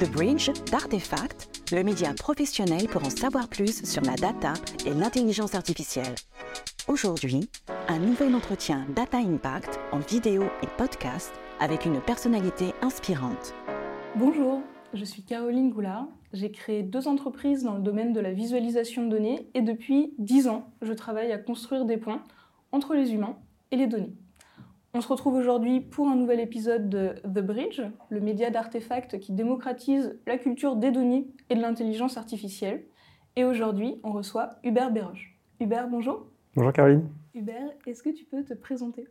The Bridge d'Artefact, le média professionnel pour en savoir plus sur la data et l'intelligence artificielle. Aujourd'hui, un nouvel entretien Data Impact en vidéo et podcast avec une personnalité inspirante. Bonjour, je suis Caroline Goulard. J'ai créé deux entreprises dans le domaine de la visualisation de données et depuis dix ans, je travaille à construire des ponts entre les humains et les données. On se retrouve aujourd'hui pour un nouvel épisode de The Bridge, le média d'artefacts qui démocratise la culture des données et de l'intelligence artificielle. Et aujourd'hui, on reçoit Hubert Béroche. Hubert, bonjour. Bonjour Caroline. Hubert, est-ce que tu peux te présenter?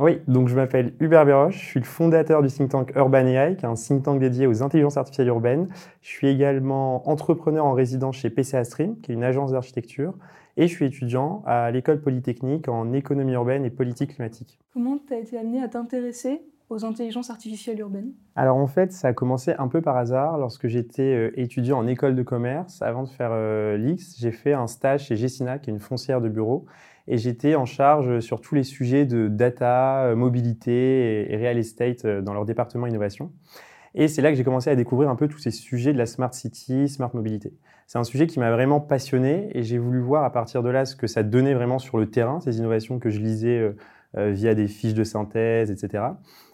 Oui, donc je m'appelle Hubert Béroche, je suis le fondateur du think tank Urban AI, qui est un think tank dédié aux intelligences artificielles urbaines. Je suis également entrepreneur en résidence chez PCA Stream, qui est une agence d'architecture, et je suis étudiant à l'école polytechnique en économie urbaine et politique climatique. Comment tu as été amené à t'intéresser aux intelligences artificielles urbaines? Alors en fait, ça a commencé un peu par hasard. Lorsque j'étais euh, étudiant en école de commerce, avant de faire euh, l'X, j'ai fait un stage chez Gessina, qui est une foncière de bureau, et j'étais en charge sur tous les sujets de data, euh, mobilité et real estate dans leur département innovation. Et c'est là que j'ai commencé à découvrir un peu tous ces sujets de la smart city, smart mobilité. C'est un sujet qui m'a vraiment passionné et j'ai voulu voir à partir de là ce que ça donnait vraiment sur le terrain, ces innovations que je lisais euh, euh, via des fiches de synthèse, etc.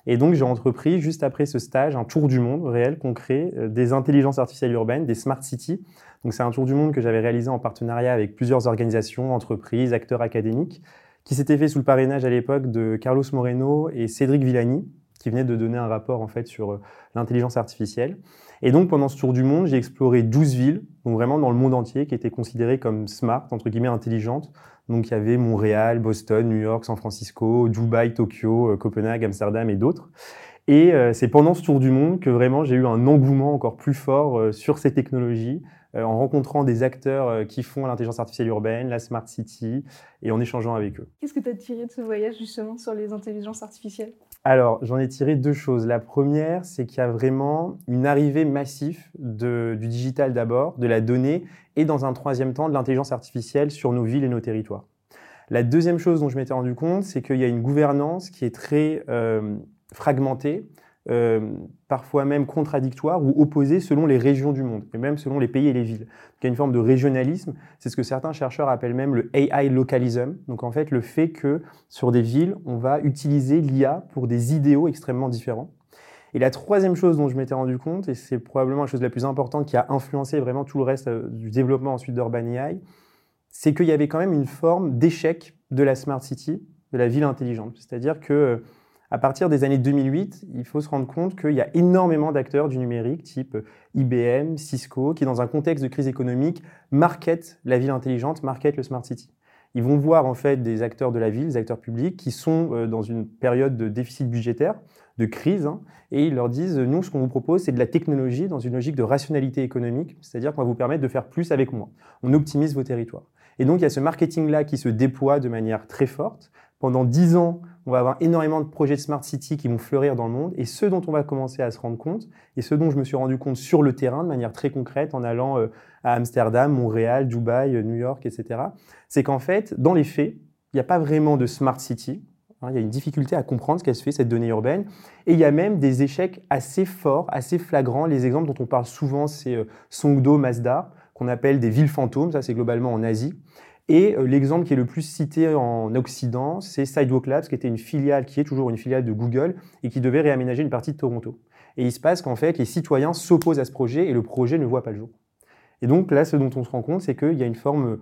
Et donc j'ai entrepris juste après ce stage un tour du monde réel, concret, euh, des intelligences artificielles urbaines, des smart cities. Donc c'est un tour du monde que j'avais réalisé en partenariat avec plusieurs organisations, entreprises, acteurs académiques, qui s'était fait sous le parrainage à l'époque de Carlos Moreno et Cédric Villani, qui venait de donner un rapport en fait sur l'intelligence artificielle. Et donc, pendant ce tour du monde, j'ai exploré 12 villes, donc vraiment dans le monde entier, qui étaient considérées comme smart, entre guillemets intelligentes. Donc, il y avait Montréal, Boston, New York, San Francisco, Dubaï, Tokyo, euh, Copenhague, Amsterdam et d'autres. Et euh, c'est pendant ce tour du monde que vraiment j'ai eu un engouement encore plus fort euh, sur ces technologies, en rencontrant des acteurs qui font l'intelligence artificielle urbaine, la Smart City, et en échangeant avec eux. Qu'est-ce que tu as tiré de ce voyage justement sur les intelligences artificielles? Alors, j'en ai tiré deux choses. La première, c'est qu'il y a vraiment une arrivée massive du digital d'abord, de la donnée, et dans un troisième temps, de l'intelligence artificielle sur nos villes et nos territoires. La deuxième chose dont je m'étais rendu compte, c'est qu'il y a une gouvernance qui est très euh, fragmentée, euh, parfois même contradictoires ou opposés selon les régions du monde, et même selon les pays et les villes. il y a une forme de régionalisme, c'est ce que certains chercheurs appellent même le AI localism, donc en fait le fait que sur des villes, on va utiliser l'IA pour des idéaux extrêmement différents. Et la troisième chose dont je m'étais rendu compte, et c'est probablement la chose la plus importante qui a influencé vraiment tout le reste euh, du développement ensuite d'Urban AI, c'est qu'il y avait quand même une forme d'échec de la Smart City, de la ville intelligente. C'est-à-dire que euh, à partir des années 2008, il faut se rendre compte qu'il y a énormément d'acteurs du numérique, type IBM, Cisco, qui, dans un contexte de crise économique, marketent la ville intelligente, marketent le smart city. Ils vont voir en fait des acteurs de la ville, des acteurs publics, qui sont euh, dans une période de déficit budgétaire, de crise, hein, et ils leur disent nous, ce qu'on vous propose, c'est de la technologie dans une logique de rationalité économique, c'est-à-dire qu'on va vous permettre de faire plus avec moins. On optimise vos territoires. Et donc il y a ce marketing-là qui se déploie de manière très forte. Pendant dix ans, on va avoir énormément de projets de Smart City qui vont fleurir dans le monde. Et ce dont on va commencer à se rendre compte, et ce dont je me suis rendu compte sur le terrain de manière très concrète en allant euh, à Amsterdam, Montréal, Dubaï, euh, New York, etc., c'est qu'en fait, dans les faits, il n'y a pas vraiment de Smart City. Hein, il y a une difficulté à comprendre ce qu'elle se fait, cette donnée urbaine. Et il y a même des échecs assez forts, assez flagrants. Les exemples dont on parle souvent, c'est euh, Songdo, Mazda, qu'on appelle des villes fantômes. Ça, c'est globalement en Asie. Et euh, l'exemple qui est le plus cité en Occident, c'est Sidewalk Labs, qui était une filiale, qui est toujours une filiale de Google, et qui devait réaménager une partie de Toronto. Et il se passe qu'en fait, les citoyens s'opposent à ce projet et le projet ne voit pas le jour. Et donc là, ce dont on se rend compte, c'est qu'il y a une forme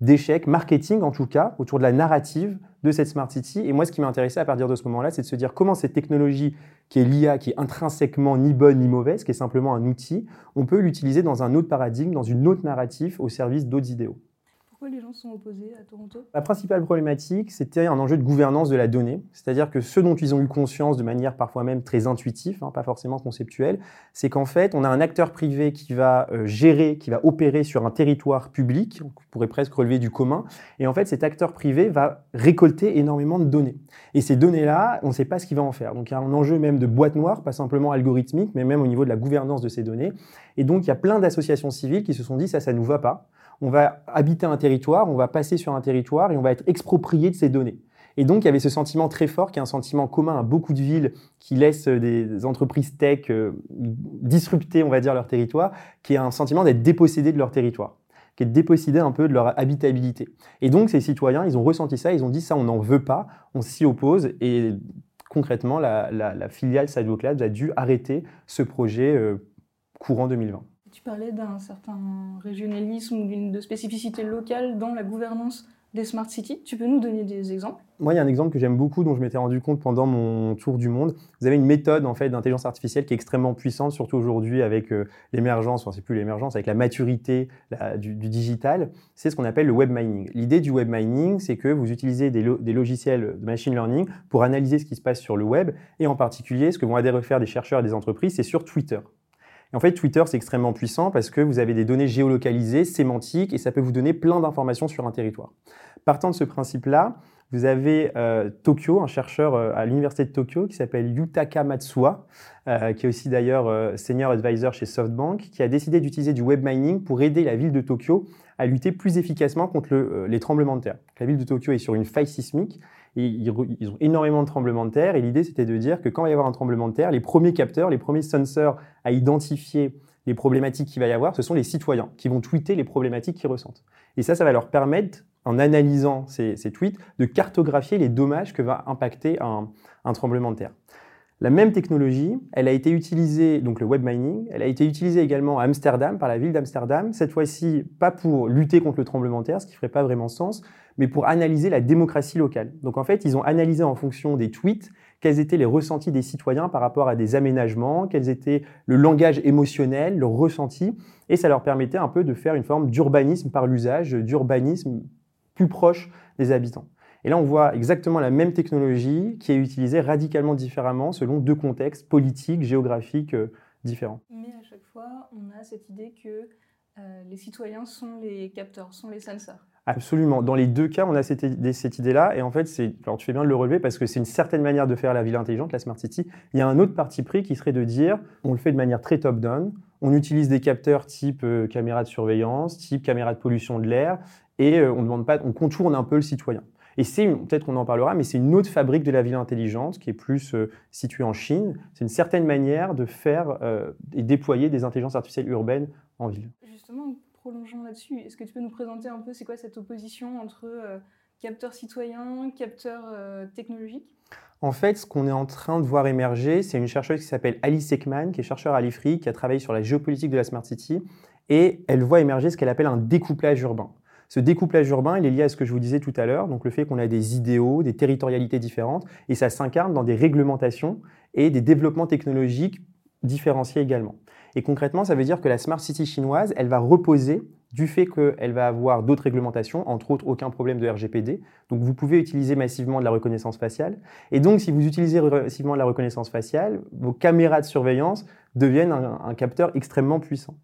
d'échec marketing, en tout cas, autour de la narrative de cette Smart City. Et moi, ce qui m'a intéressé à partir de ce moment-là, c'est de se dire comment cette technologie, qui est l'IA, qui est intrinsèquement ni bonne ni mauvaise, qui est simplement un outil, on peut l'utiliser dans un autre paradigme, dans une autre narrative, au service d'autres idéaux les gens sont opposés à Toronto? La principale problématique, c'était un enjeu de gouvernance de la donnée. C'est-à-dire que ce dont ils ont eu conscience de manière parfois même très intuitive, hein, pas forcément conceptuelle, c'est qu'en fait, on a un acteur privé qui va euh, gérer, qui va opérer sur un territoire public, on pourrait presque relever du commun, et en fait, cet acteur privé va récolter énormément de données. Et ces données-là, on ne sait pas ce qu'il va en faire. Donc il y a un enjeu même de boîte noire, pas simplement algorithmique, mais même au niveau de la gouvernance de ces données. Et donc il y a plein d'associations civiles qui se sont dit ça, ça nous va pas on va habiter un territoire, on va passer sur un territoire et on va être exproprié de ces données. Et donc, il y avait ce sentiment très fort, qui est un sentiment commun à beaucoup de villes qui laissent des entreprises tech euh, disrupter, on va dire, leur territoire, qui est un sentiment d'être dépossédés de leur territoire qui est dépossédé un peu de leur habitabilité. Et donc, ces citoyens, ils ont ressenti ça, ils ont dit ça, on n'en veut pas, on s'y oppose. Et concrètement, la, filiale Cloud a dû arrêter ce projet euh, courant 2020. Tu parlais d'un certain régionalisme ou d'une spécificité locale dans la gouvernance des smart cities. Tu peux nous donner des exemples? Moi, il y a un exemple que j'aime beaucoup, dont je m'étais rendu compte pendant mon tour du monde. Vous avez une méthode en fait d'intelligence artificielle qui est extrêmement puissante, surtout aujourd'hui avec euh, l'émergence, enfin c'est plus l'émergence, avec la maturité du, digital. C'est ce qu'on appelle le web mining. L'idée du web mining, c'est que vous utilisez des, logiciels de machine learning pour analyser ce qui se passe sur le web, et en particulier, ce que vont aller refaire des chercheurs et des entreprises, c'est sur Twitter en fait, Twitter, c'est extrêmement puissant parce que vous avez des données géolocalisées, sémantiques, et ça peut vous donner plein d'informations sur un territoire. Partant de ce principe-là, vous avez euh, Tokyo, un chercheur euh, à l'université de Tokyo qui s'appelle Yutaka Matsuwa, euh, qui est aussi d'ailleurs senior advisor chez SoftBank, qui a décidé d'utiliser du web mining pour aider la ville de Tokyo à lutter plus efficacement contre les tremblements de terre. La ville de Tokyo est sur une faille sismique ils, ont énormément de tremblements de terre. Et l'idée, c'était de dire que quand il y avoir un tremblement de terre, les premiers capteurs, les premiers sensors à identifier les problématiques qu'il va y avoir, ce sont les citoyens qui vont tweeter les problématiques qu'ils ressentent. Et ça, ça va leur permettre, en analysant ces, tweets, de cartographier les dommages que va impacter un tremblement de terre. La même technologie, elle a été utilisée, donc le web mining, elle a été utilisée également à Amsterdam, par la ville d'Amsterdam, cette fois-ci pas pour lutter contre le tremblement de terre, ce qui ferait pas vraiment sens, mais pour analyser la démocratie locale. Donc en fait, ils ont analysé en fonction des tweets quels étaient les ressentis des citoyens par rapport à des aménagements, quels étaient le langage émotionnel, le ressenti, et ça leur permettait un peu de faire une forme d'urbanisme par l'usage, d'urbanisme plus proche des habitants. Et là, on voit exactement la même technologie qui est utilisée radicalement différemment selon deux contextes politiques, géographiques euh, différents. Mais à chaque fois, on a cette idée que euh, les citoyens sont les capteurs, sont les sensors. Absolument. Dans les deux cas, on a cette, idée-là. Et en fait, alors tu fais bien de le relever parce que c'est une certaine manière de faire la ville intelligente, la Smart City. Il y a un autre parti pris qui serait de dire, on le fait de manière très top-down. On utilise des capteurs type euh, caméra de surveillance, type caméra de pollution de l'air, et on demande pas, on contourne un peu le citoyen. Et c'est, peut-être qu'on en parlera, mais c'est une autre fabrique de la ville intelligente qui est plus euh, située en Chine. C'est une certaine manière de faire euh, et déployer des intelligences artificielles urbaines en ville. Justement, prolongeons là-dessus. Est-ce que tu peux nous présenter un peu c'est quoi cette opposition entre euh, capteurs citoyens, capteurs technologiques? En fait, ce qu'on est en train de voir émerger, c'est une chercheuse qui s'appelle Alice Ekman, qui est chercheure à l'IFRI, qui a travaillé sur la géopolitique de la Smart City, et elle voit émerger ce qu'elle appelle un découplage urbain. Ce découplage urbain, il est lié à ce que je vous disais tout à l'heure, donc le fait qu'on a des idéaux, des territorialités différentes, et ça s'incarne dans des réglementations et des développements technologiques différenciés également. Et concrètement, ça veut dire que la Smart City chinoise, elle va reposer du fait qu'elle va avoir d'autres réglementations, entre autres aucun problème de RGPD. Donc vous pouvez utiliser massivement de la reconnaissance faciale. Et donc si vous utilisez massivement de la reconnaissance faciale, vos caméras de surveillance deviennent un capteur extrêmement puissant.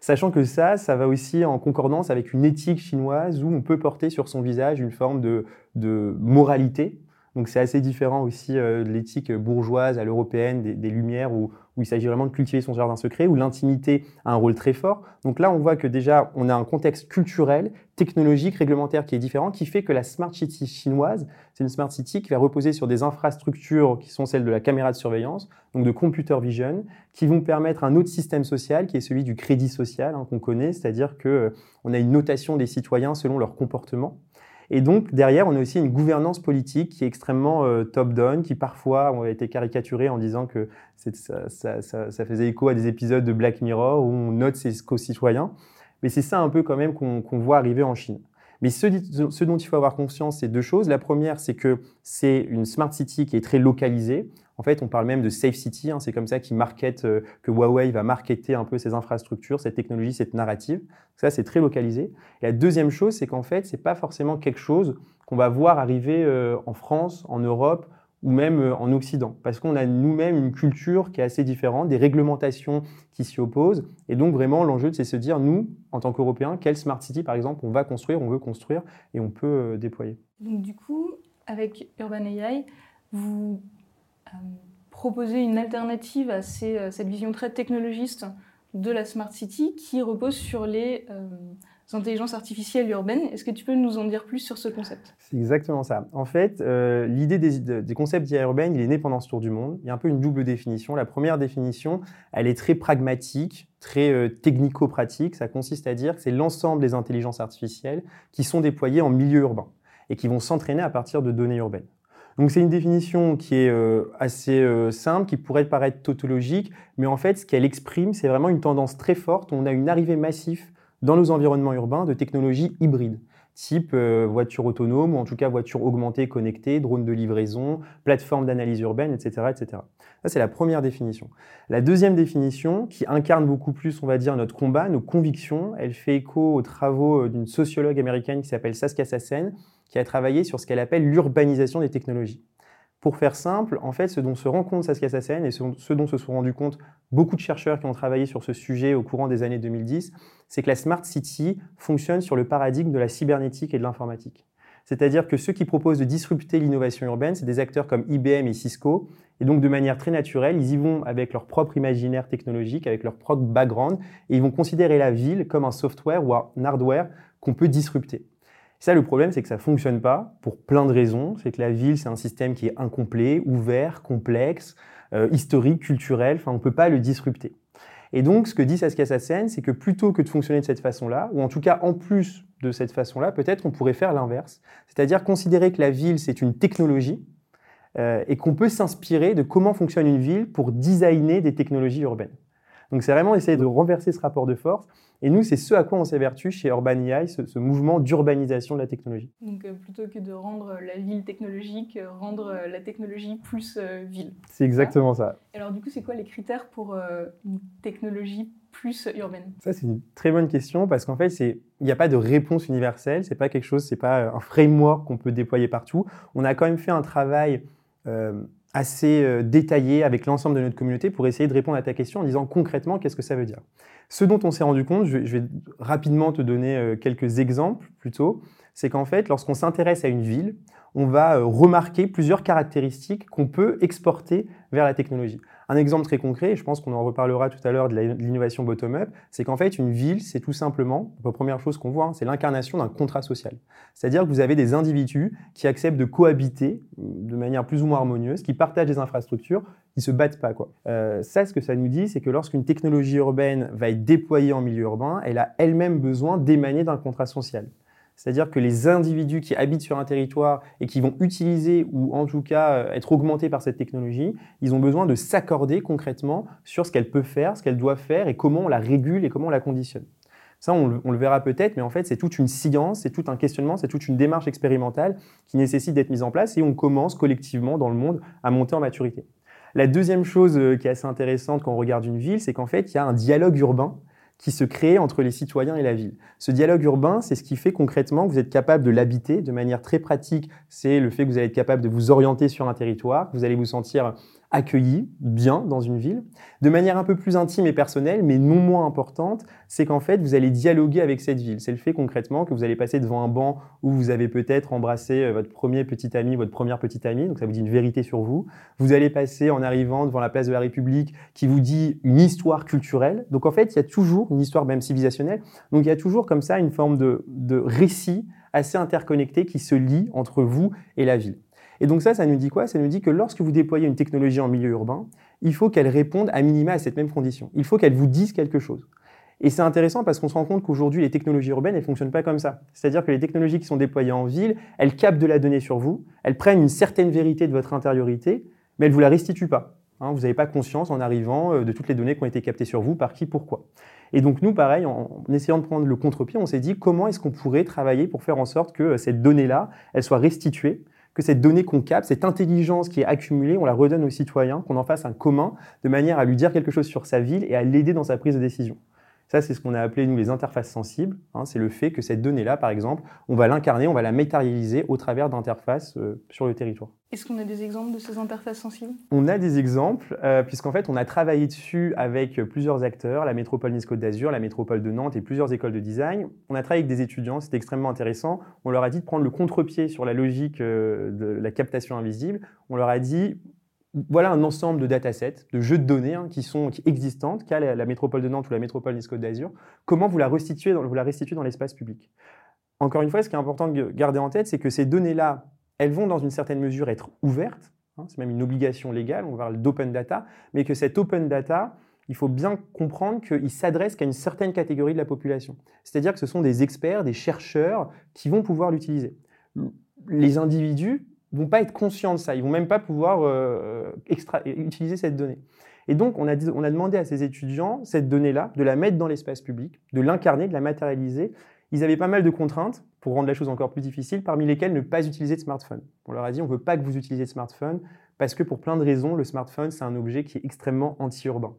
Sachant que ça, ça va aussi en concordance avec une éthique chinoise où on peut porter sur son visage une forme de, de moralité. Donc c'est assez différent aussi euh, de l'éthique bourgeoise à l'européenne, des, des, Lumières, où, où il s'agit vraiment de cultiver son jardin secret, où l'intimité a un rôle très fort. Donc là, on voit que déjà, on a un contexte culturel, technologique, réglementaire qui est différent, qui fait que la Smart City chinoise, c'est une Smart City qui va reposer sur des infrastructures qui sont celles de la caméra de surveillance, donc de computer vision, qui vont permettre un autre système social qui est celui du crédit social hein, qu'on connaît, c'est-à-dire que euh, on a une notation des citoyens selon leur comportement. Et donc, derrière, on a aussi une gouvernance politique qui est extrêmement euh, top-down, qui parfois a été caricaturée en disant que ça, faisait écho à des épisodes de Black Mirror où on note ses co-citoyens. Mais c'est ça un peu quand même qu'on voit arriver en Chine. Mais ce, dont il faut avoir conscience, c'est deux choses. La première, c'est que c'est une smart city qui est très localisée. En fait, on parle même de safe city. Hein, c'est comme ça qu'ils euh, que Huawei va marketer un peu ses infrastructures, cette technologie, cette narrative. Ça, c'est très localisé. Et la deuxième chose, c'est qu'en fait, c'est pas forcément quelque chose qu'on va voir arriver euh, en France, en Europe ou même euh, en Occident, parce qu'on a nous-mêmes une culture qui est assez différente, des réglementations qui s'y opposent, et donc vraiment l'enjeu c'est se dire, nous, en tant qu'Européens, quelle smart city par exemple on va construire, on veut construire, et on peut déployer. Donc du coup, avec Urban AI, vous proposer une alternative à euh, cette vision très technologiste de la Smart City qui repose sur les euh, intelligences artificielles urbaines. Est-ce que tu peux nous en dire plus sur ce concept? C'est exactement ça. En fait, euh, l'idée des, concepts d'IA urbaine, il est né pendant ce tour du monde. Il y a un peu une double définition. La première définition, elle est très pragmatique, très euh, technico-pratique. Ça consiste à dire que c'est l'ensemble des intelligences artificielles qui sont déployées en milieu urbain et qui vont s'entraîner à partir de données urbaines. Donc c'est une définition qui est euh, assez euh, simple, qui pourrait paraître tautologique, mais en fait ce qu'elle exprime, c'est vraiment une tendance très forte. On a une arrivée massive dans nos environnements urbains de technologies hybrides, type euh, voiture autonome ou en tout cas voiture augmentée, connectée, drone de livraison, plateforme d'analyse urbaine, etc., etc. Ça c'est la première définition. La deuxième définition, qui incarne beaucoup plus, on va dire, notre combat, nos convictions, elle fait écho aux travaux d'une sociologue américaine qui s'appelle Saskia Sassen, qui a travaillé sur ce qu'elle appelle l'urbanisation des technologies. Pour faire simple, en fait, ce dont se rend compte Saskia Sassen et ce dont se sont rendus compte beaucoup de chercheurs qui ont travaillé sur ce sujet au courant des années 2010, c'est que la Smart City fonctionne sur le paradigme de la cybernétique et de l'informatique. C'est-à-dire que ceux qui proposent de disrupter l'innovation urbaine, c'est des acteurs comme IBM et Cisco. Et donc, de manière très naturelle, ils y vont avec leur propre imaginaire technologique, avec leur propre background, et ils vont considérer la ville comme un software ou un hardware qu'on peut disrupter. Ça, le problème, c'est que ça ne fonctionne pas pour plein de raisons. C'est que la ville, c'est un système qui est incomplet, ouvert, complexe, euh, historique, culturel. Enfin, on ne peut pas le disrupter. Et donc, ce que dit Saskia Sassen, c'est que plutôt que de fonctionner de cette façon-là, ou en tout cas en plus de cette façon-là, peut-être on pourrait faire l'inverse. C'est-à-dire considérer que la ville, c'est une technologie euh, et qu'on peut s'inspirer de comment fonctionne une ville pour designer des technologies urbaines. Donc, c'est vraiment essayer de renverser ce rapport de force et nous, c'est ce à quoi on s'évertue chez Urban AI, ce, mouvement d'urbanisation de la technologie. Donc euh, plutôt que de rendre la ville technologique, euh, rendre euh, la technologie plus ville. C'est exactement ça. Alors du coup, c'est quoi les critères pour une technologie plus urbaine? Ça, c'est une très bonne question parce qu'en fait, il n'y a pas de réponse universelle. C'est pas quelque chose, c'est pas un framework qu'on peut déployer partout. On a quand même fait un travail assez détaillé avec l'ensemble de notre communauté pour essayer de répondre à ta question en disant concrètement qu'est-ce que ça veut dire? Ce dont on s'est rendu compte, je vais, rapidement te donner euh, quelques exemples plutôt, c'est qu'en fait, lorsqu'on s'intéresse à une ville, on va euh, remarquer plusieurs caractéristiques qu'on peut exporter vers la technologie. Un exemple très concret, et je pense qu'on en reparlera tout à l'heure de l'innovation bottom-up, c'est qu'en fait, une ville, c'est tout simplement, la première chose qu'on voit, hein, c'est l'incarnation d'un contrat social. C'est-à-dire que vous avez des individus qui acceptent de cohabiter de manière plus ou moins harmonieuse, qui partagent des infrastructures, qui se battent pas. Quoi. Euh, ça, ce que ça nous dit, c'est que lorsqu'une technologie urbaine va être déployée en milieu urbain, elle a elle-même besoin d'émaner d'un contrat social. C'est-à-dire que les individus qui habitent sur un territoire et qui vont utiliser ou en tout cas euh, être augmentés par cette technologie, ils ont besoin de s'accorder concrètement sur ce qu'elle peut faire, ce qu'elle doit faire et comment on la régule et comment on la conditionne. Ça, on le, verra peut-être, mais en fait, c'est toute une science, c'est tout un questionnement, c'est toute une démarche expérimentale qui nécessite d'être mise en place et on commence collectivement dans le monde à monter en maturité. La deuxième chose euh, qui est assez intéressante quand on regarde une ville, c'est qu'en fait, il y a un dialogue urbain qui se crée entre les citoyens et la ville. Ce dialogue urbain, c'est ce qui fait concrètement que vous êtes capable de l'habiter de manière très pratique. C'est le fait que vous allez être capable de vous orienter sur un territoire, que vous allez vous sentir accueilli bien dans une ville. De manière un peu plus intime et personnelle, mais non moins importante, c'est qu'en fait, vous allez dialoguer avec cette ville. C'est le fait concrètement que vous allez passer devant un banc où vous avez peut-être embrassé euh, votre premier petit ami, votre première petite amie, donc ça vous dit une vérité sur vous. Vous allez passer en arrivant devant la place de la République qui vous dit une histoire culturelle. Donc en fait, il y a toujours une histoire même civilisationnelle. Donc il y a toujours comme ça une forme de, de récit assez interconnecté qui se lie entre vous et la ville. Et donc ça, ça nous dit quoi? Ça nous dit que lorsque vous déployez une technologie en milieu urbain, il faut qu'elle réponde à minima à cette même condition. Il faut qu'elle vous dise quelque chose. Et c'est intéressant parce qu'on se rend compte qu'aujourd'hui, les technologies urbaines, elles ne fonctionnent pas comme ça. C'est-à-dire que les technologies qui sont déployées en ville, elles captent de la donnée sur vous, elles prennent une certaine vérité de votre intériorité, mais elles ne vous la restituent pas. Hein, vous n'avez pas conscience en arrivant euh, de toutes les données qui ont été captées sur vous, par qui, pourquoi. Et donc nous, pareil, en essayant de prendre le contre-pied, on s'est dit comment est-ce qu'on pourrait travailler pour faire en sorte que euh, cette donnée-là, elle soit restituée que cette donnée qu'on capte, cette intelligence qui est accumulée, on la redonne aux citoyens, qu'on en fasse un commun, de manière à lui dire quelque chose sur sa ville et à l'aider dans sa prise de décision. Ça, c'est ce qu'on a appelé, nous, les interfaces sensibles. Hein. c'est le fait que cette donnée-là, par exemple, on va l'incarner, on va la matérialiser au travers d'interfaces euh, sur le territoire. Est-ce qu'on a des exemples de ces interfaces sensibles? On a des exemples, euh, puisqu'en fait, on a travaillé dessus avec plusieurs acteurs, la métropole Nice-Côte d'Azur, la métropole de Nantes et plusieurs écoles de design. On a travaillé avec des étudiants, c'était extrêmement intéressant. On leur a dit de prendre le contre-pied sur la logique euh, de la captation invisible. On leur a dit, voilà un ensemble de datasets, de jeux de données hein, qui sont existantes qu'a la, métropole de Nantes ou la métropole Nice-Côte d'Azur. Comment vous la restituez dans, vous la restituez dans l'espace public? Encore une fois, ce qui est important de garder en tête, c'est que ces données-là, elles vont dans une certaine mesure être ouvertes. Hein, c'est même une obligation légale, on parle d'open data, mais que cette open data, il faut bien comprendre qu'il s'adresse qu'à une certaine catégorie de la population. C'est-à-dire que ce sont des experts, des chercheurs qui vont pouvoir l'utiliser. Les individus vont pas être conscients de ça, ils vont même pas pouvoir euh, utiliser cette donnée. Et donc, on a, on a demandé à ces étudiants cette donnée-là, de la mettre dans l'espace public, de l'incarner, de la matérialiser. Ils avaient pas mal de contraintes pour rendre la chose encore plus difficile, parmi lesquelles ne pas utiliser de smartphone. On leur a dit, on ne veut pas que vous utilisiez de smartphone, parce que pour plein de raisons, le smartphone, c'est un objet qui est extrêmement anti-urbain.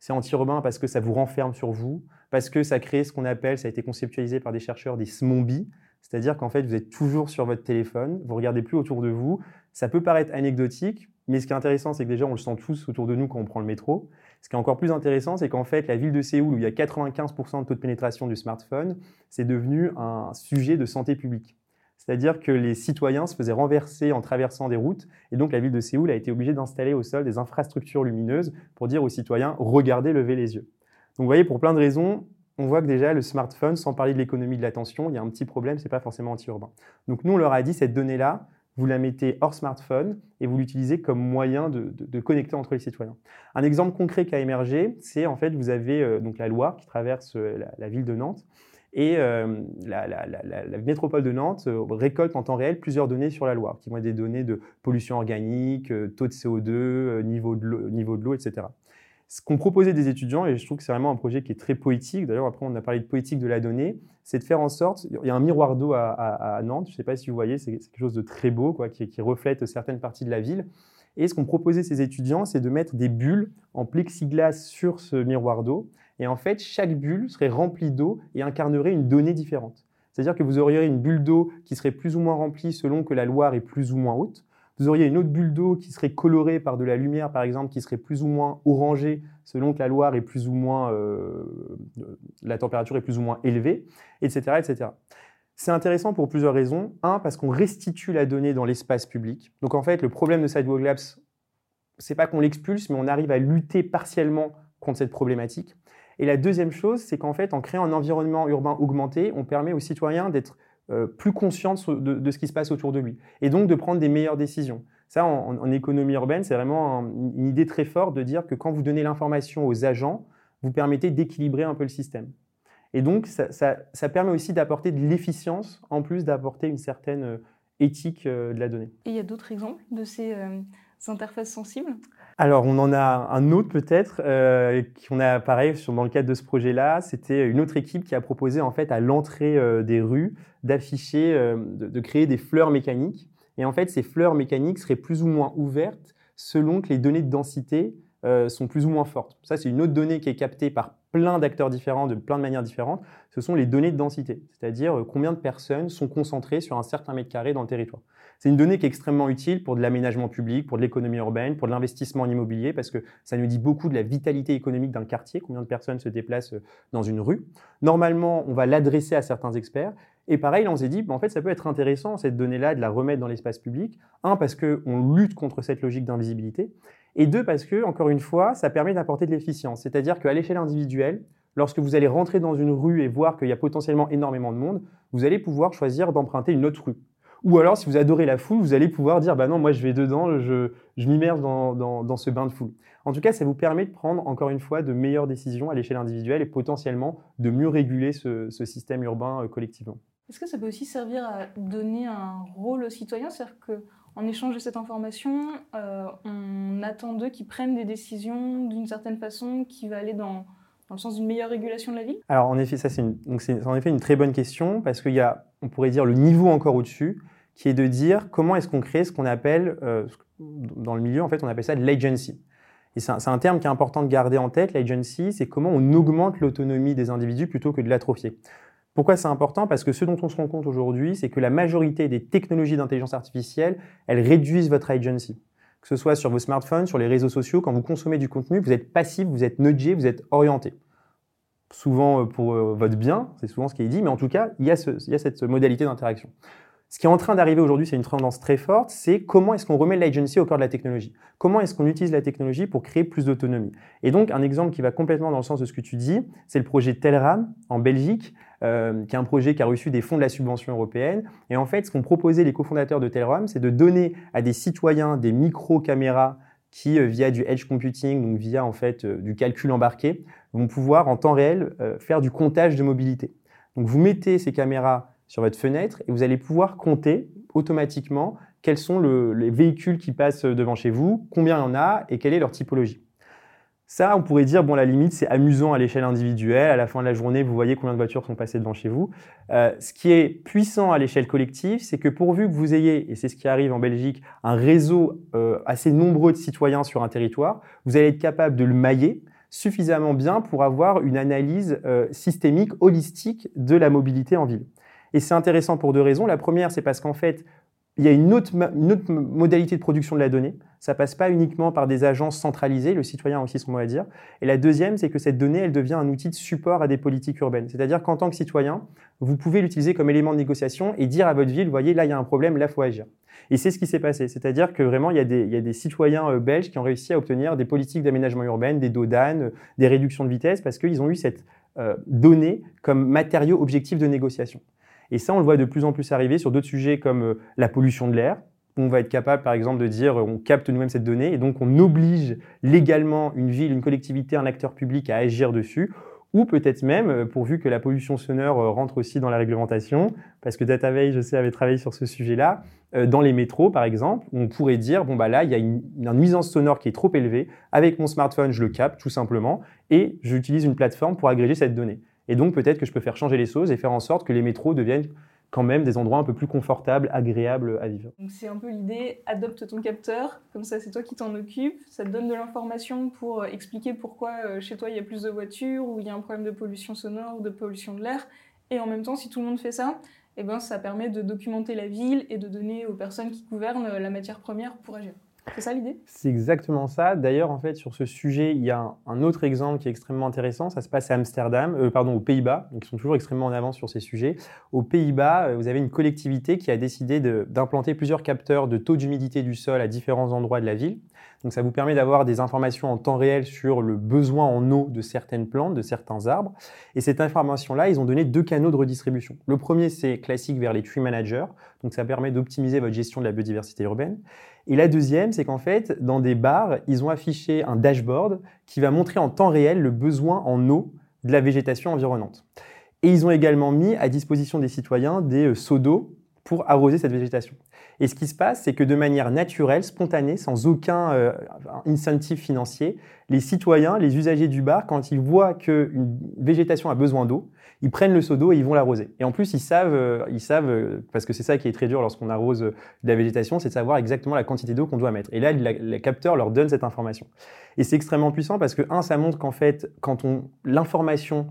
C'est anti-urbain parce que ça vous renferme sur vous, parce que ça crée ce qu'on appelle, ça a été conceptualisé par des chercheurs, des smombies, c'est-à-dire qu'en fait, vous êtes toujours sur votre téléphone, vous regardez plus autour de vous. Ça peut paraître anecdotique, mais ce qui est intéressant, c'est que déjà, on le sent tous autour de nous quand on prend le métro. Ce qui est encore plus intéressant, c'est qu'en fait, la ville de Séoul, où il y a 95% de taux de pénétration du smartphone, c'est devenu un sujet de santé publique. C'est-à-dire que les citoyens se faisaient renverser en traversant des routes, et donc la ville de Séoul a été obligée d'installer au sol des infrastructures lumineuses pour dire aux citoyens regardez, levez les yeux. Donc vous voyez, pour plein de raisons, on voit que déjà le smartphone, sans parler de l'économie de l'attention, il y a un petit problème, c'est pas forcément anti-urbain. Donc nous, on leur a dit cette donnée-là, vous la mettez hors smartphone et vous l'utilisez comme moyen de, connecter entre les citoyens. Un exemple concret qui a émergé, c'est en fait vous avez euh, donc la Loire qui traverse euh, la, ville de Nantes et euh, la, métropole de Nantes récolte en temps réel plusieurs données sur la Loire, qui vont être des données de pollution organique, taux de CO2, niveau de l'eau, etc ce qu'on proposait des étudiants, et je trouve que c'est vraiment un projet qui est très poétique, d'ailleurs après on a parlé de poétique de la donnée, c'est de faire en sorte, il y a un miroir d'eau à, Nantes, je ne sais pas si vous voyez, c'est quelque chose de très beau, quoi, qui, reflète certaines parties de la ville. Et ce qu'on proposait ces étudiants, c'est de mettre des bulles en plexiglas sur ce miroir d'eau. Et en fait, chaque bulle serait remplie d'eau et incarnerait une donnée différente. C'est-à-dire que vous auriez une bulle d'eau qui serait plus ou moins remplie selon que la Loire est plus ou moins haute. Vous auriez une autre bulle d'eau qui serait colorée par de la lumière, par exemple, qui serait plus ou moins orangée selon que la Loire est plus ou moins, euh, la température est plus ou moins élevée, etc., etc. C'est intéressant pour plusieurs raisons. Un, parce qu'on restitue la donnée dans l'espace public. Donc en fait, le problème de Sidewalk Labs, c'est pas qu'on l'expulse, mais on arrive à lutter partiellement contre cette problématique. Et la deuxième chose, c'est qu'en fait, en créant un environnement urbain augmenté, on permet aux citoyens d'être euh, plus conscient de, ce qui se passe autour de lui, et donc de prendre des meilleures décisions. Ça, en, économie urbaine, c'est vraiment une idée très forte de dire que quand vous donnez l'information aux agents, vous permettez d'équilibrer un peu le système. Et donc, ça, permet aussi d'apporter de l'efficience, en plus d'apporter une certaine euh, éthique euh, de la donnée. Et il y a d'autres exemples de ces interfaces sensibles? Alors, on en a un autre peut-être, euh, qu'on a pareil sur, dans le cadre de ce projet-là. C'était une autre équipe qui a proposé en fait à l'entrée euh, des rues d'afficher, euh, de, créer des fleurs mécaniques. Et en fait, ces fleurs mécaniques seraient plus ou moins ouvertes selon que les données de densité euh, sont plus ou moins fortes. Ça, c'est une autre donnée qui est captée par plein d'acteurs différents, de plein de manières différentes. Ce sont les données de densité, c'est-à-dire combien de personnes sont concentrées sur un certain mètre carré dans le territoire. C'est une donnée qui est extrêmement utile pour de l'aménagement public, pour de l'économie urbaine, pour de l'investissement en immobilier, parce que ça nous dit beaucoup de la vitalité économique d'un quartier, combien de personnes se déplacent euh, dans une rue. Normalement, on va l'adresser à certains experts. Et pareil, on s'est dit, bah, en fait, ça peut être intéressant, cette donnée-là, de la remettre dans l'espace public. Un, parce qu'on lutte contre cette logique d'invisibilité. Et deux, parce que, encore une fois, ça permet d'apporter de l'efficience. C'est-à-dire qu'à l'échelle individuelle, lorsque vous allez rentrer dans une rue et voir qu'il y a potentiellement énormément de monde, vous allez pouvoir choisir d'emprunter une autre rue. Ou alors, si vous adorez la foule, vous allez pouvoir dire, bah non, moi je vais dedans, je, je m'immerge dans, dans, ce bain de foule. En tout cas, ça vous permet de prendre, encore une fois, de meilleures décisions à l'échelle individuelle et potentiellement de mieux réguler ce, ce système urbain euh, collectivement. Est-ce que ça peut aussi servir à donner un rôle aux citoyens? C'est-à-dire que en échange de cette information, euh, on attend d'eux qu'ils prennent des décisions d'une certaine façon qui va aller dans, dans le sens d'une meilleure régulation de la ville? Alors en effet, ça c'est en effet une très bonne question parce qu'il y a, on pourrait dire, le niveau encore au-dessus qui est de dire comment est-ce qu'on crée ce qu'on appelle, euh, dans le milieu en fait, on appelle ça de l'agency. Et c'est un, terme qui est important de garder en tête, l'agency, c'est comment on augmente l'autonomie des individus plutôt que de l'atrophier. Pourquoi c'est important? Parce que ce dont on se rend compte aujourd'hui, c'est que la majorité des technologies d'intelligence artificielle, elles réduisent votre agency. Que ce soit sur vos smartphones, sur les réseaux sociaux, quand vous consommez du contenu, vous êtes passif, vous êtes nudgé, vous êtes orienté. Souvent euh, pour euh, votre bien, c'est souvent ce qui est dit, mais en tout cas, il y a cette modalité d'interaction. Ce qui est en train d'arriver aujourd'hui, c'est une tendance très forte, c'est comment est-ce qu'on remet l'agency au cœur de la technologie? Comment est-ce qu'on utilise la technologie pour créer plus d'autonomie? Et donc, un exemple qui va complètement dans le sens de ce que tu dis, c'est le projet Telram en Belgique, euh, qui est un projet qui a reçu des fonds de la subvention européenne. Et en fait, ce qu'ont proposé les cofondateurs de Telram, c'est de donner à des citoyens des micro-caméras qui, euh, via du edge computing, donc via en fait euh, du calcul embarqué, vont pouvoir en temps réel faire du comptage de mobilité. Donc vous mettez ces caméras sur votre fenêtre et vous allez pouvoir compter automatiquement quels sont les véhicules qui passent devant chez vous, combien il y en a et quelle est leur typologie. Ça, on pourrait dire, bon, la limite, c'est amusant à l'échelle individuelle. À la fin de la journée, vous voyez combien de voitures sont passées devant chez vous. Euh, ce qui est puissant à l'échelle collective, c'est que pourvu que vous ayez, et c'est ce qui arrive en Belgique, un réseau euh, assez nombreux de citoyens sur un territoire, vous allez être capable de le mailler suffisamment bien pour avoir une analyse euh, systémique, holistique de la mobilité en ville. Et c'est intéressant pour deux raisons. La première, c'est parce qu'en fait, il y a une autre, modalité de production de la donnée. Ça passe pas uniquement par des agences centralisées, le citoyen a aussi son mot à dire. Et la deuxième, c'est que cette donnée, elle devient un outil de support à des politiques urbaines. C'est-à-dire qu'en tant que citoyen, vous pouvez l'utiliser comme élément de négociation et dire à votre ville, voyez, là, il y a un problème, là, il faut agir. Et c'est ce qui s'est passé. C'est-à-dire que vraiment, il y, a des, des citoyens euh, belges qui ont réussi à obtenir des politiques d'aménagement urbain, des DODAN, des réductions de vitesse, parce qu'ils ont eu cette euh, donnée comme matériau objectif de négociation. Et ça, on le voit de plus en plus arriver sur d'autres sujets comme euh, la pollution de l'air. On va être capable, par exemple, de dire on capte nous-mêmes cette donnée et donc on oblige légalement une ville, une collectivité, un acteur public à agir dessus. Ou peut-être même, euh, pourvu que la pollution sonore euh, rentre aussi dans la réglementation, parce que DataVey, je sais, avait travaillé sur ce sujet-là, dans les métros, par exemple, on pourrait dire, bon, bah là, il y a une, une, nuisance sonore qui est trop élevée. Avec mon smartphone, je le capte, tout simplement, et j'utilise une plateforme pour agréger cette donnée. Et donc peut-être que je peux faire changer les choses et faire en sorte que les métros deviennent quand même des endroits un peu plus confortables, agréables à vivre. Donc c'est un peu l'idée, adopte ton capteur, comme ça c'est toi qui t'en occupes, ça te donne de l'information pour euh, expliquer pourquoi euh, chez toi il y a plus de voitures ou il y a un problème de pollution sonore ou de pollution de l'air. Et en même temps, si tout le monde fait ça, eh ben, ça permet de documenter la ville et de donner aux personnes qui gouvernent euh, la matière première pour agir. C'est ça l'idée? C'est exactement ça. D'ailleurs, en fait, sur ce sujet, il y a un, autre exemple qui est extrêmement intéressant. Ça se passe à Amsterdam, euh, pardon, aux Pays-Bas, ils sont toujours extrêmement en avance sur ces sujets. Aux Pays-Bas, euh, vous avez une collectivité qui a décidé d'implanter plusieurs capteurs de taux d'humidité du sol à différents endroits de la ville. Donc, ça vous permet d'avoir des informations en temps réel sur le besoin en eau de certaines plantes, de certains arbres. Et cette information-là, ils ont donné deux canaux de redistribution. Le premier, c'est classique vers les tree managers. Donc, ça permet d'optimiser votre gestion de la biodiversité urbaine. Et la deuxième, c'est qu'en fait, dans des bars, ils ont affiché un dashboard qui va montrer en temps réel le besoin en eau de la végétation environnante. Et ils ont également mis à disposition des citoyens des euh, seaux d'eau pour arroser cette végétation. Et ce qui se passe, c'est que de manière naturelle, spontanée, sans aucun euh, incentive financier, les citoyens, les usagers du bar, quand ils voient qu'une végétation a besoin d'eau, ils prennent le seau d'eau et ils vont l'arroser. Et en plus, ils savent, euh, ils savent euh, parce que c'est ça qui est très dur lorsqu'on arrose de la végétation, c'est de savoir exactement la quantité d'eau qu'on doit mettre. Et là, le capteur leur donne cette information. Et c'est extrêmement puissant parce que, un, ça montre qu'en fait, quand on l'information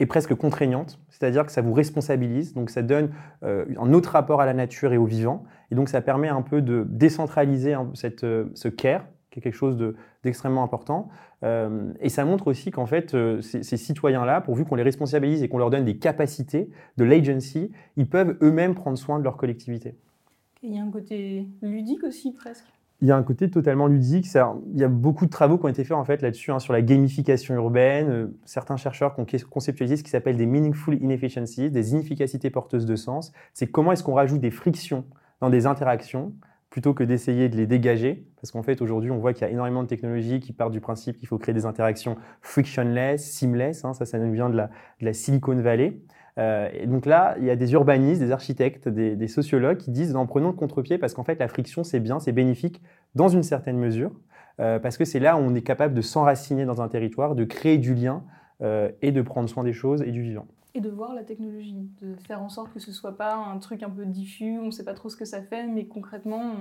est presque contraignante, c'est-à-dire que ça vous responsabilise, donc ça donne euh, un autre rapport à la nature et au vivant, et donc ça permet un peu de décentraliser cette, ce care, qui est quelque chose d'extrêmement important. Euh, et ça montre aussi qu'en fait, euh, ces, citoyens-là, pourvu qu'on les responsabilise et qu'on leur donne des capacités de l'agency, ils peuvent eux-mêmes prendre soin de leur collectivité. il y a un côté ludique aussi, presque. Il y a un côté totalement ludique. Ça, il y a beaucoup de travaux qui ont été faits en fait là-dessus, hein, sur la gamification urbaine. Euh, certains chercheurs qui ont conceptualisé ce qui s'appelle des meaningful inefficiencies, des inefficacités porteuses de sens. C'est comment est-ce qu'on rajoute des frictions dans des interactions plutôt que d'essayer de les dégager. Parce qu'en fait, aujourd'hui, on voit qu'il y a énormément de technologies qui partent du principe qu'il faut créer des interactions frictionless, seamless. Hein, ça, ça nous vient de la, Silicon Valley. Euh, et donc là, il y a des urbanistes, des architectes, des, sociologues qui disent en prenons le contre-pied parce qu'en fait, la friction, c'est bien, c'est bénéfique dans une certaine mesure. Euh, parce que c'est là où on est capable de s'enraciner dans un territoire, de créer du lien euh, et de prendre soin des choses et du vivant et de voir la technologie, de faire en sorte que ce soit pas un truc un peu diffus, on ne sait pas trop ce que ça fait, mais concrètement,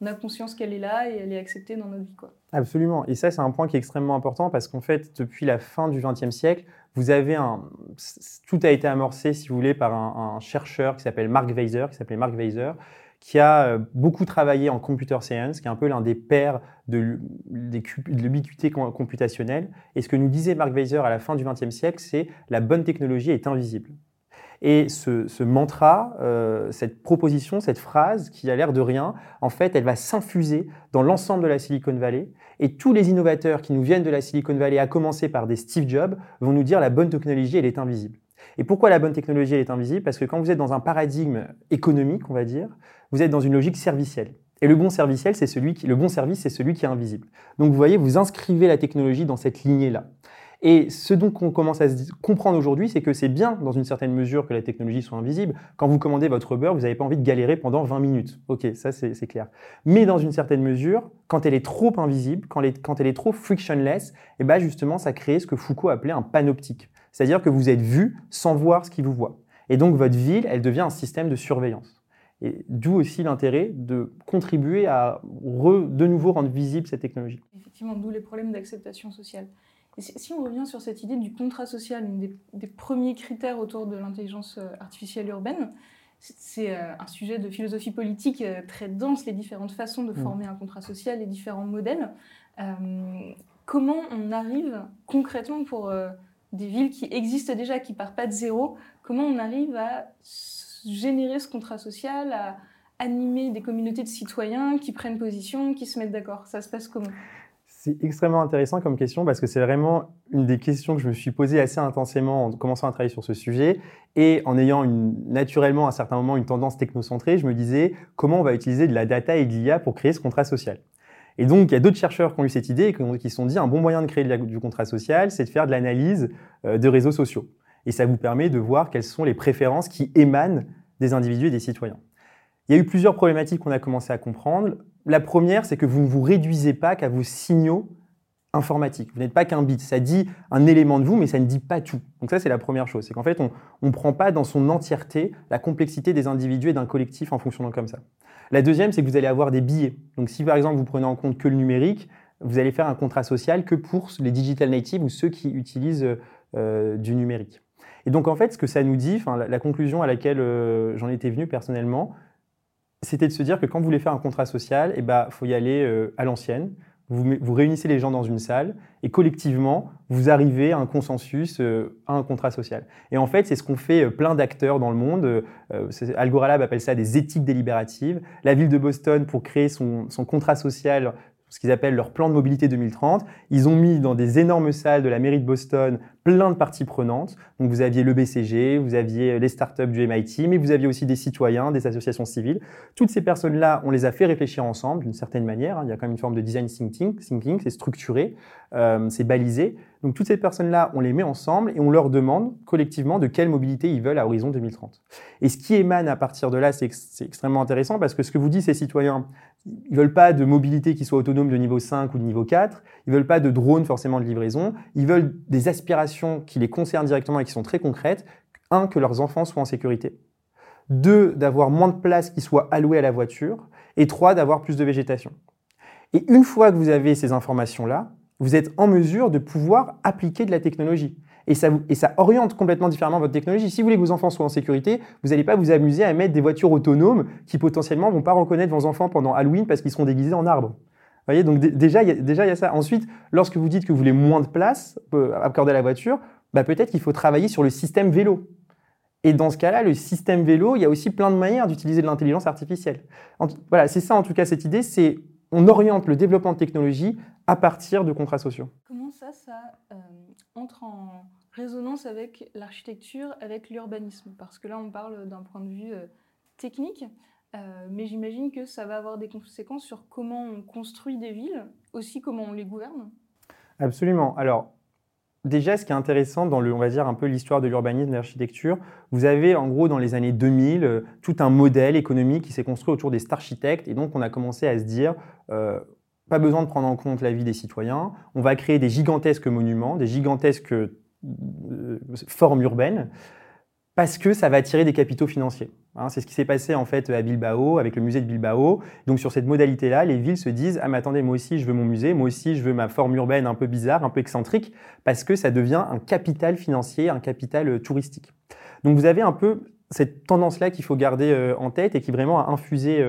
on, a conscience qu'elle est là et elle est acceptée dans notre vie. Quoi. Absolument. Et ça, c'est un point qui est extrêmement important parce qu'en fait, depuis la fin du XXe siècle, vous avez un... Tout a été amorcé, si vous voulez, par un, un chercheur qui s'appelle Mark Weiser, qui s'appelait Mark Weiser, qui a euh, beaucoup travaillé en computer science, qui est un peu l'un des pères de l'ubiquité computationnelle. Et ce que nous disait Mark Weiser à la fin du XXe siècle, c'est la bonne technologie est invisible. Et ce, mantra, euh, cette proposition, cette phrase qui a l'air de rien, en fait, elle va s'infuser dans l'ensemble de la Silicon Valley. Et tous les innovateurs qui nous viennent de la Silicon Valley, à commencer par des Steve Jobs, vont nous dire la bonne technologie, elle est invisible. Et pourquoi la bonne technologie, elle est invisible? Parce que quand vous êtes dans un paradigme économique, on va dire, vous êtes dans une logique servicielle. Et le bon serviciel, c'est celui qui, le bon service, c'est celui qui est invisible. Donc vous voyez, vous inscrivez la technologie dans cette lignée-là. Et ce dont on commence à comprendre aujourd'hui, c'est que c'est bien, dans une certaine mesure, que la technologie soit invisible. Quand vous commandez votre beurre, vous n'avez pas envie de galérer pendant 20 minutes. Ok, ça c'est clair. Mais dans une certaine mesure, quand elle est trop invisible, quand elle est, quand elle est trop frictionless, et eh ben justement, ça crée ce que Foucault appelait un panoptique. C'est-à-dire que vous êtes vu sans voir ce qui vous voit. Et donc votre ville, elle devient un système de surveillance. Et d'où aussi l'intérêt de contribuer à de nouveau rendre visible cette technologie. Effectivement, d'où les problèmes d'acceptation sociale. Et si on revient sur cette idée du contrat social, une des, premiers critères autour de l'intelligence euh, artificielle urbaine, c'est euh, un sujet de philosophie politique euh, très dense, les différentes façons de mm. former un contrat social, les différents modèles. comment on arrive concrètement pour des villes qui existent déjà, qui partent pas de zéro, comment on arrive à générer ce contrat social, à animer des communautés de citoyens qui prennent position, qui se mettent d'accord Ça se passe comment? C'est extrêmement intéressant comme question parce que c'est vraiment une des questions que je me suis posée assez intensément en commençant à travailler sur ce sujet et en ayant naturellement à un certain moment une tendance technocentrée, je me disais comment on va utiliser de la data et de l'IA pour créer ce contrat social. Et donc, il y a d'autres chercheurs qui ont eu cette idée et qui se sont dit un bon moyen de créer du contrat social, c'est de faire de l'analyse euh, de réseaux sociaux. Et ça vous permet de voir quelles sont les préférences qui émanent des individus et des citoyens. Il y a eu plusieurs problématiques qu'on a commencé à comprendre. La première, c'est que vous ne vous réduisez pas qu'à vos signaux informatiques. Vous n'êtes pas qu'un bit. Ça dit un élément de vous, mais ça ne dit pas tout. Donc ça, c'est la première chose. C'est qu'en fait, on ne prend pas dans son entièreté la complexité des individus et d'un collectif en fonctionnant comme ça. La deuxième, c'est que vous allez avoir des billets. Donc si par exemple, vous prenez en compte que le numérique, vous allez faire un contrat social que pour les digital natives ou ceux qui utilisent euh, du numérique. Et donc en fait, ce que ça nous dit, la, conclusion à laquelle euh, j'en étais venu personnellement, c'était de se dire que quand vous voulez faire un contrat social, il eh ben, faut y aller euh, à l'ancienne. Vous, réunissez les gens dans une salle et collectivement, vous arrivez à un consensus, euh, à un contrat social. Et en fait, c'est ce qu'ont fait euh, plein d'acteurs dans le monde. Algoralab appelle ça des éthiques délibératives. La ville de Boston, pour créer son contrat social, ce qu'ils appellent leur plan de mobilité 2030. Ils ont mis dans des énormes salles de la mairie de Boston plein de parties prenantes. Donc vous aviez le BCG, vous aviez les startups du MIT, mais vous aviez aussi des citoyens, des associations civiles. Toutes ces personnes-là, on les a fait réfléchir ensemble d'une certaine manière. Hein. Il y a quand même une forme de design thinking, thinking c'est structuré, euh, c'est balisé. Donc toutes ces personnes-là, on les met ensemble et on leur demande collectivement de quelle mobilité ils veulent à horizon 2030. Et ce qui émane à partir de là, c'est extrêmement intéressant parce que ce que vous disent ces citoyens, ils veulent pas de mobilité qui soit autonome de niveau 5 ou de niveau 4, ils veulent pas de drone forcément de livraison, ils veulent des aspirations qui les concernent directement et qui sont très concrètes. Un, que leurs enfants soient en sécurité. Deux, d'avoir moins de place qui soit allouée à la voiture. Et trois, d'avoir plus de végétation. Et une fois que vous avez ces informations-là, vous êtes en mesure de pouvoir appliquer de la technologie et ça, et ça oriente complètement différemment votre technologie. Si vous voulez que vos enfants soient en sécurité, vous n'allez pas vous amuser à mettre des voitures autonomes qui potentiellement vont pas reconnaître vos enfants pendant Halloween parce qu'ils seront déguisés en arbre. Vous voyez, donc déjà, il y a, déjà, il y a ça. Ensuite, lorsque vous dites que vous voulez moins de place euh, accorder à la voiture, bah, peut-être qu'il faut travailler sur le système vélo. Et dans ce cas-là, le système vélo, il y a aussi plein de manières d'utiliser de l'intelligence artificielle. voilà, c'est ça en tout cas cette idée, c'est on oriente le développement de technologie à partir de contrats sociaux. Comment ça, ça euh, entre en résonance avec l'architecture, avec l'urbanisme Parce que là, on parle d'un point de vue euh, technique, euh, mais j'imagine que ça va avoir des conséquences sur comment on construit des villes, aussi comment on les gouverne. Absolument. Alors, déjà, ce qui est intéressant dans le, on va dire un peu l'histoire de l'urbanisme, de l'architecture, vous avez en gros dans les années 2000 euh, tout un modèle économique qui s'est construit autour des architectes, et donc on a commencé à se dire pas besoin de prendre en compte la vie des citoyens. On va créer des gigantesques monuments, des gigantesques euh, formes urbaines, parce que ça va attirer des capitaux financiers. Hein, c'est ce qui s'est passé en fait à Bilbao, avec le musée de Bilbao. Donc sur cette modalité-là, les villes se disent ah mais attendez, moi aussi je veux mon musée, moi aussi je veux ma forme urbaine un peu bizarre, un peu excentrique, parce que ça devient un capital financier, un capital euh, touristique. Donc vous avez un peu cette tendance-là qu'il faut garder euh, en tête et qui vraiment a infusé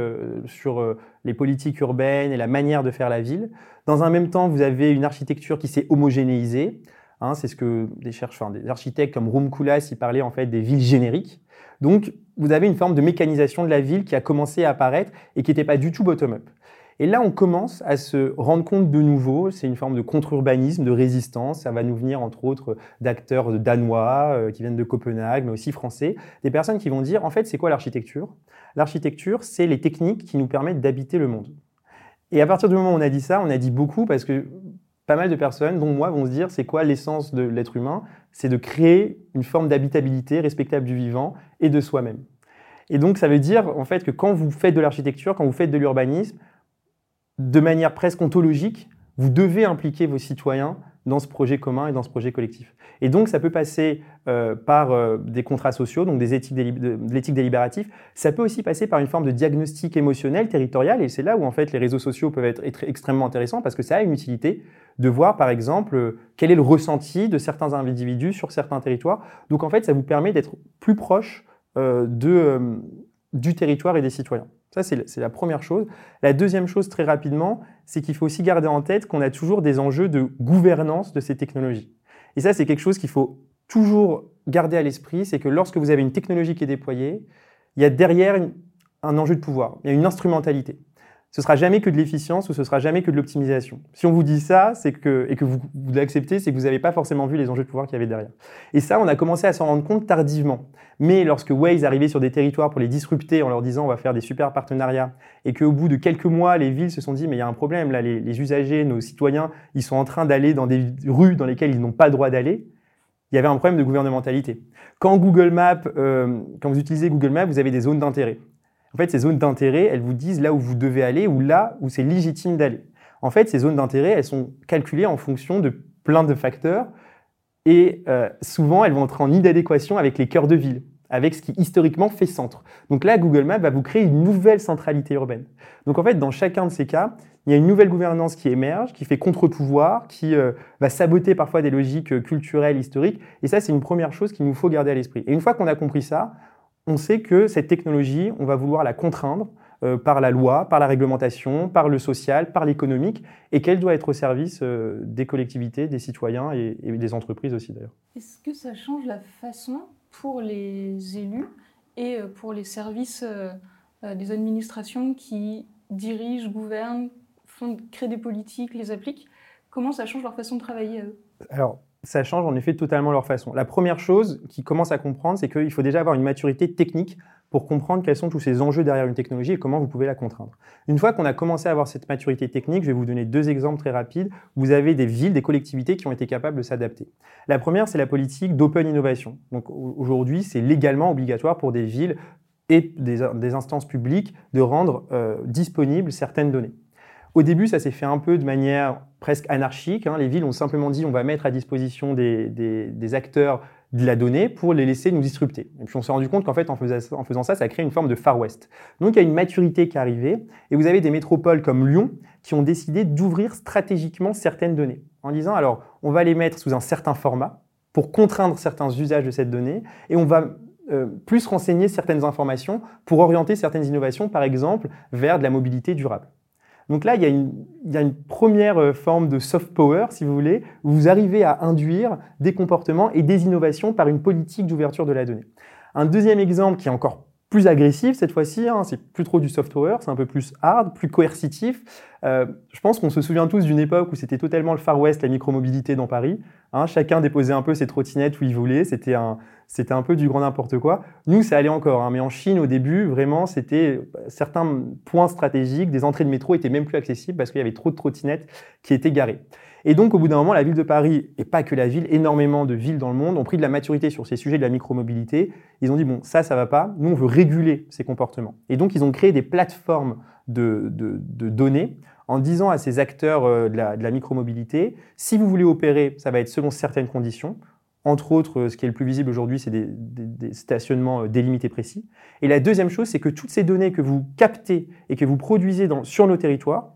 sur les politiques urbaines et la manière de faire la ville. Dans un même temps, vous avez une architecture qui s'est homogénéisée. Hein, c'est ce que des chercheurs, des architectes comme Rum Koolhaas y parlaient en fait des villes génériques. Donc, vous avez une forme de mécanisation de la ville qui a commencé à apparaître et qui n'était pas du tout bottom-up. Et là, on commence à se rendre compte de nouveau, c'est une forme de contre-urbanisme, de résistance. Ça va nous venir, entre autres, d'acteurs danois euh, qui viennent de Copenhague, mais aussi français. Des personnes qui vont dire, en fait, c'est quoi l'architecture? L'architecture, c'est les techniques qui nous permettent d'habiter le monde. Et à partir du moment où on a dit ça, on a dit beaucoup parce que pas mal de personnes, dont moi, vont se dire, c'est quoi l'essence de l'être humain? C'est de créer une forme d'habitabilité respectable du vivant et de soi-même. Et donc, ça veut dire, en fait, que quand vous faites de l'architecture, quand vous faites de l'urbanisme, de manière presque ontologique, vous devez impliquer vos citoyens dans ce projet commun et dans ce projet collectif. Et donc, ça peut passer euh, par euh, des contrats sociaux, donc des éthiques de l'éthique délibérative. Ça peut aussi passer par une forme de diagnostic émotionnel, territorial, et c'est là où en fait les réseaux sociaux peuvent être, extrêmement intéressants parce que ça a une utilité de voir, par exemple, euh, quel est le ressenti de certains individus sur certains territoires. Donc, en fait, ça vous permet d'être plus proche du territoire et des citoyens. Ça, c'est la première chose. La deuxième chose, très rapidement, c'est qu'il faut aussi garder en tête qu'on a toujours des enjeux de gouvernance de ces technologies. Et ça, c'est quelque chose qu'il faut toujours garder à l'esprit, c'est que lorsque vous avez une technologie qui est déployée, il y a derrière un enjeu de pouvoir, il y a une instrumentalité ce sera jamais que de l'efficience ou ce sera jamais que de l'optimisation. Si on vous dit ça, c'est que et que vous, vous l'acceptez, c'est que vous n'avez pas forcément vu les enjeux de pouvoir qu'il y avait derrière. Et ça, on a commencé à s'en rendre compte tardivement. Mais lorsque Waze arrivait sur des territoires pour les disrupter en leur disant on va faire des super partenariats et qu'au bout de quelques mois, les villes se sont dit mais il y a un problème là, les, usagers, nos citoyens, ils sont en train d'aller dans des rues dans lesquelles ils n'ont pas droit d'aller. Il y avait un problème de gouvernementalité. Quand Google Maps, euh, quand vous utilisez Google Maps, vous avez des zones d'intérêt. En fait, ces zones d'intérêt, elles vous disent là où vous devez aller ou là où c'est légitime d'aller. En fait, ces zones d'intérêt, elles sont calculées en fonction de plein de facteurs et euh, souvent, elles vont entrer en inadéquation avec les cœurs de ville, avec ce qui historiquement fait centre. Donc là, Google Maps va vous créer une nouvelle centralité urbaine. Donc en fait, dans chacun de ces cas, il y a une nouvelle gouvernance qui émerge, qui fait contre-pouvoir, qui euh, va saboter parfois des logiques euh, culturelles, historiques. Et ça, c'est une première chose qu'il nous faut garder à l'esprit. Et une fois qu'on a compris ça, on sait que cette technologie, on va vouloir la contraindre euh, par la loi, par la réglementation, par le social, par l'économique, et qu'elle doit être au service euh, des collectivités, des citoyens et, des entreprises aussi d'ailleurs. Est-ce que ça change la façon pour les élus et euh, pour les services des administrations qui dirigent, gouvernent, font, créent des politiques, les appliquent? Comment ça change leur façon de travailler à eux? Alors, ça change en effet totalement leur façon. La première chose qu'ils commencent à comprendre, c'est qu'il faut déjà avoir une maturité technique pour comprendre quels sont tous ces enjeux derrière une technologie et comment vous pouvez la contraindre. Une fois qu'on a commencé à avoir cette maturité technique, je vais vous donner deux exemples très rapides. Vous avez des villes, des collectivités qui ont été capables de s'adapter. La première, c'est la politique d'open innovation. Donc aujourd'hui, c'est légalement obligatoire pour des villes et des, instances publiques de rendre euh, disponibles certaines données. Au début, ça s'est fait un peu de manière presque anarchique. Hein. Les villes ont simplement dit on va mettre à disposition des, acteurs de la donnée pour les laisser nous disrupter. Et puis on s'est rendu compte qu'en fait, en faisant, ça, ça crée une forme de Far West. Donc il y a une maturité qui est arrivée, et vous avez des métropoles comme Lyon qui ont décidé d'ouvrir stratégiquement certaines données, en disant alors on va les mettre sous un certain format pour contraindre certains usages de cette donnée, et on va euh, plus renseigner certaines informations pour orienter certaines innovations, par exemple, vers de la mobilité durable. Donc là, il y, a une, première euh, forme de soft power, si vous voulez, où vous arrivez à induire des comportements et des innovations par une politique d'ouverture de la donnée. Un deuxième exemple qui est encore plus agressif cette fois-ci, hein, c'est plus trop du soft power, c'est un peu plus hard, plus coercitif. Euh, je pense qu'on se souvient tous d'une époque où c'était totalement le Far West, la micromobilité dans Paris. Hein, chacun déposait un peu ses trottinettes où il voulait, c'était un, c'était un peu du grand n'importe quoi. Nous, ça allait encore, hein, mais en Chine, au début, vraiment, c'était certains points stratégiques, des entrées de métro étaient même plus accessibles parce qu'il y avait trop de trottinettes qui étaient garées. Et donc, au bout d'un moment, la ville de Paris, et pas que la ville, énormément de villes dans le monde ont pris de la maturité sur ces sujets de la micromobilité. Ils ont dit, bon, ça, ça va pas. Nous, on veut réguler ces comportements. Et donc, ils ont créé des plateformes de, données en disant à ces acteurs euh, de la, micromobilité, si vous voulez opérer, ça va être selon certaines conditions. Entre autres, euh, ce qui est le plus visible aujourd'hui, c'est des, stationnements euh, délimités précis. Et la deuxième chose, c'est que toutes ces données que vous captez et que vous produisez sur nos territoires,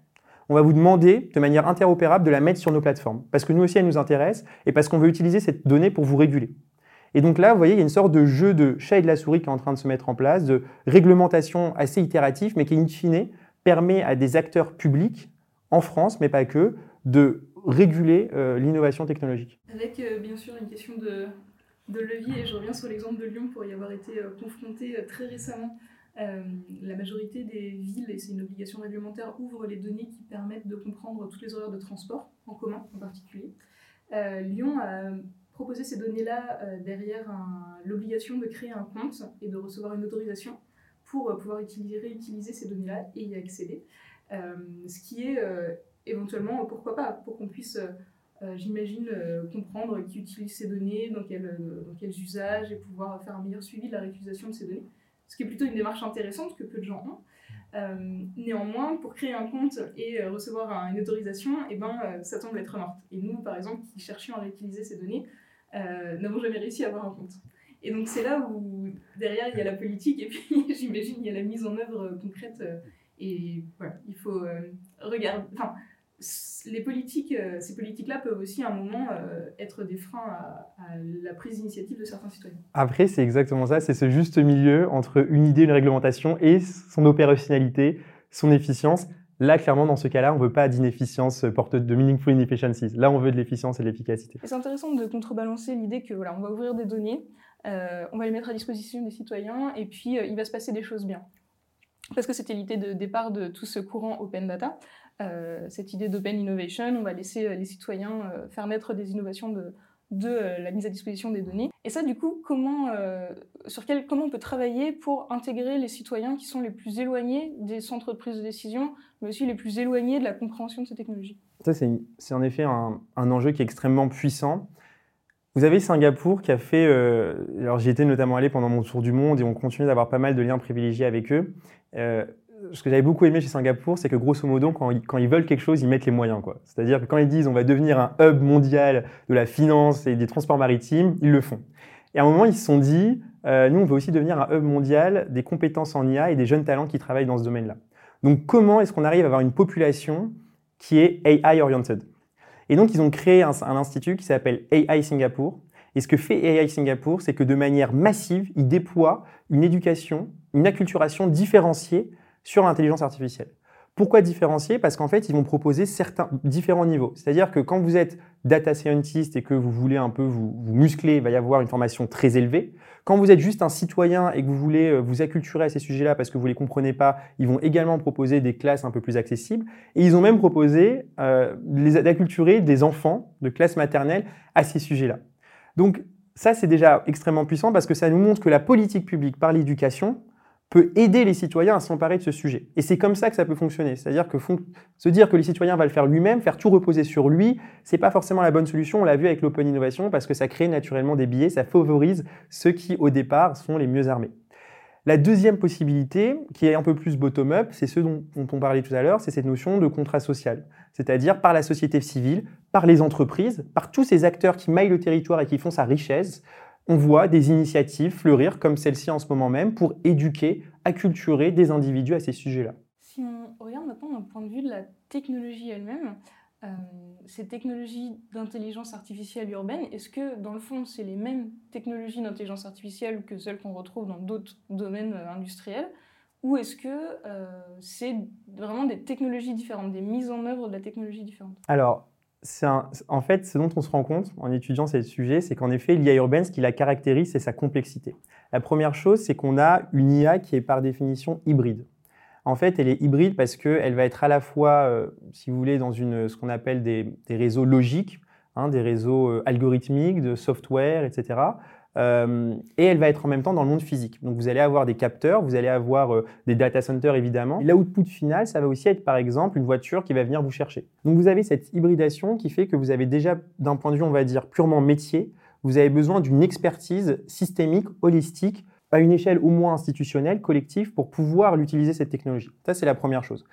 on va vous demander de manière interopérable de la mettre sur nos plateformes. Parce que nous aussi, elle nous intéresse et parce qu'on veut utiliser cette donnée pour vous réguler. Et donc là, vous voyez, il y a une sorte de jeu de chat et de la souris qui est en train de se mettre en place, de réglementation assez itérative, mais qui, in fine, permet à des acteurs publics, en France, mais pas que, de réguler l'innovation technologique Avec bien sûr une question de, de levier, et je reviens sur l'exemple de Lyon pour y avoir été confronté très récemment euh, la majorité des villes, et c'est une obligation réglementaire, ouvrent les données qui permettent de comprendre toutes les horaires de transport, en commun en particulier. Euh, Lyon a proposé ces données-là euh, derrière l'obligation de créer un compte et de recevoir une autorisation pour pouvoir utiliser, réutiliser ces données-là et y accéder. ce qui est éventuellement, pourquoi pas, pour qu'on puisse j'imagine, comprendre qui utilise ces données, dans, dans, quels usages, et pouvoir faire un meilleur suivi de la réutilisation de ces données ce qui est plutôt une démarche intéressante que peu de gens ont. Euh, néanmoins, pour créer un compte et euh, recevoir une autorisation, eh ben, euh, ça tombe lettre morte. Et nous, par exemple, qui cherchions à réutiliser ces données, n'avons jamais réussi à avoir un compte. Et donc c'est là où derrière il y a la politique et puis j'imagine il y a la mise en œuvre concrète. et voilà, il faut regarder. Les politiques, euh, ces politiques-là peuvent aussi à un moment euh, être des freins à, la prise d'initiative de certains citoyens. Après, c'est exactement ça, c'est ce juste milieu entre une idée, une réglementation et son opérationnalité, son efficience. Là, clairement, dans ce cas-là, on ne veut pas d'inefficience porteuse de meaningful inefficiencies. Là, on veut de l'efficience et de l'efficacité. C'est intéressant de contrebalancer l'idée que voilà, on va ouvrir des données, euh, on va les mettre à disposition des citoyens et puis il va se passer des choses bien. Parce que c'était l'idée de départ de tout ce courant open data. Euh, cette idée d'open innovation, on va laisser euh, les citoyens euh, faire naître des innovations de, la mise à disposition des données. Et ça, du coup, comment, sur quel, comment on peut travailler pour intégrer les citoyens qui sont les plus éloignés des centres de prise de décision, mais aussi les plus éloignés de la compréhension de ces technologies? Ça, c'est en effet un, un, enjeu qui est extrêmement puissant. Vous avez Singapour qui a fait, alors j'y étais notamment allé pendant mon tour du monde et on continue d'avoir pas mal de liens privilégiés avec eux ce que j'avais beaucoup aimé chez Singapour, c'est que grosso modo, quand ils, veulent quelque chose, ils mettent les moyens. C'est-à-dire que quand ils disent on va devenir un hub mondial de la finance et des transports maritimes, ils le font. Et à un moment, ils se sont dit, euh, nous, on veut aussi devenir un hub mondial des compétences en IA et des jeunes talents qui travaillent dans ce domaine-là. Donc, comment est-ce qu'on arrive à avoir une population qui est AI-oriented Et donc, ils ont créé un, un institut qui s'appelle AI Singapour. Et ce que fait AI Singapour, c'est que de manière massive, ils déploient une éducation, une acculturation différenciée sur l'intelligence artificielle. Pourquoi différencier? Parce qu'en fait, ils vont proposer certains différents niveaux. C'est-à-dire que quand vous êtes data scientist et que vous voulez un peu vous, muscler, il va y avoir une formation très élevée. Quand vous êtes juste un citoyen et que vous voulez euh, vous acculturer à ces sujets-là parce que vous ne les comprenez pas, ils vont également proposer des classes un peu plus accessibles. Et ils ont même proposé euh, d'acculturer des enfants de classe maternelle à ces sujets-là. Donc ça, c'est déjà extrêmement puissant parce que ça nous montre que la politique publique par l'éducation peut aider les citoyens à s'emparer de ce sujet. Et c'est comme ça que ça peut fonctionner. C'est-à-dire que se dire que les citoyens va le faire lui-même, faire tout reposer sur lui, c'est pas forcément la bonne solution. On l'a vu avec l'open innovation parce que ça crée naturellement des billets, ça favorise ceux qui au départ sont les mieux armés. La deuxième possibilité, qui est un peu plus bottom-up, c'est ce dont, dont, on parlait tout à l'heure, c'est cette notion de contrat social. C'est-à-dire par la société civile, par les entreprises, par tous ces acteurs qui maillent le territoire et qui font sa richesse, on voit des initiatives fleurir comme celle-ci en ce moment même pour éduquer, acculturer des individus à ces sujets-là. Si on regarde maintenant d'un point de vue de la technologie elle-même, euh, ces technologies d'intelligence artificielle urbaine, est-ce que dans le fond c'est les mêmes technologies d'intelligence artificielle que celles qu'on retrouve dans d'autres domaines euh, industriels? Ou est-ce que euh, c'est vraiment des technologies différentes, des mises en œuvre de la technologie différente? Alors, en fait, ce dont on se rend compte en étudiant ces sujets, c'est qu'en effet, l'IA urbaine, ce qui la caractérise, c'est sa complexité. La première chose, c'est qu'on a une IA qui est par définition hybride. En fait, elle est hybride parce qu'elle va être à la fois, euh, si vous voulez, dans une, ce qu'on appelle des, réseaux logiques, hein, des réseaux euh, algorithmiques, de software, etc., euh, et elle va être en même temps dans le monde physique. Donc vous allez avoir des capteurs, vous allez avoir euh, des data centers évidemment. L'output final, ça va aussi être par exemple une voiture qui va venir vous chercher. Donc vous avez cette hybridation qui fait que vous avez déjà d'un point de vue, on va dire, purement métier, vous avez besoin d'une expertise systémique, holistique, à une échelle au moins institutionnelle, collective, pour pouvoir l'utiliser cette technologie. Ça, c'est la première chose.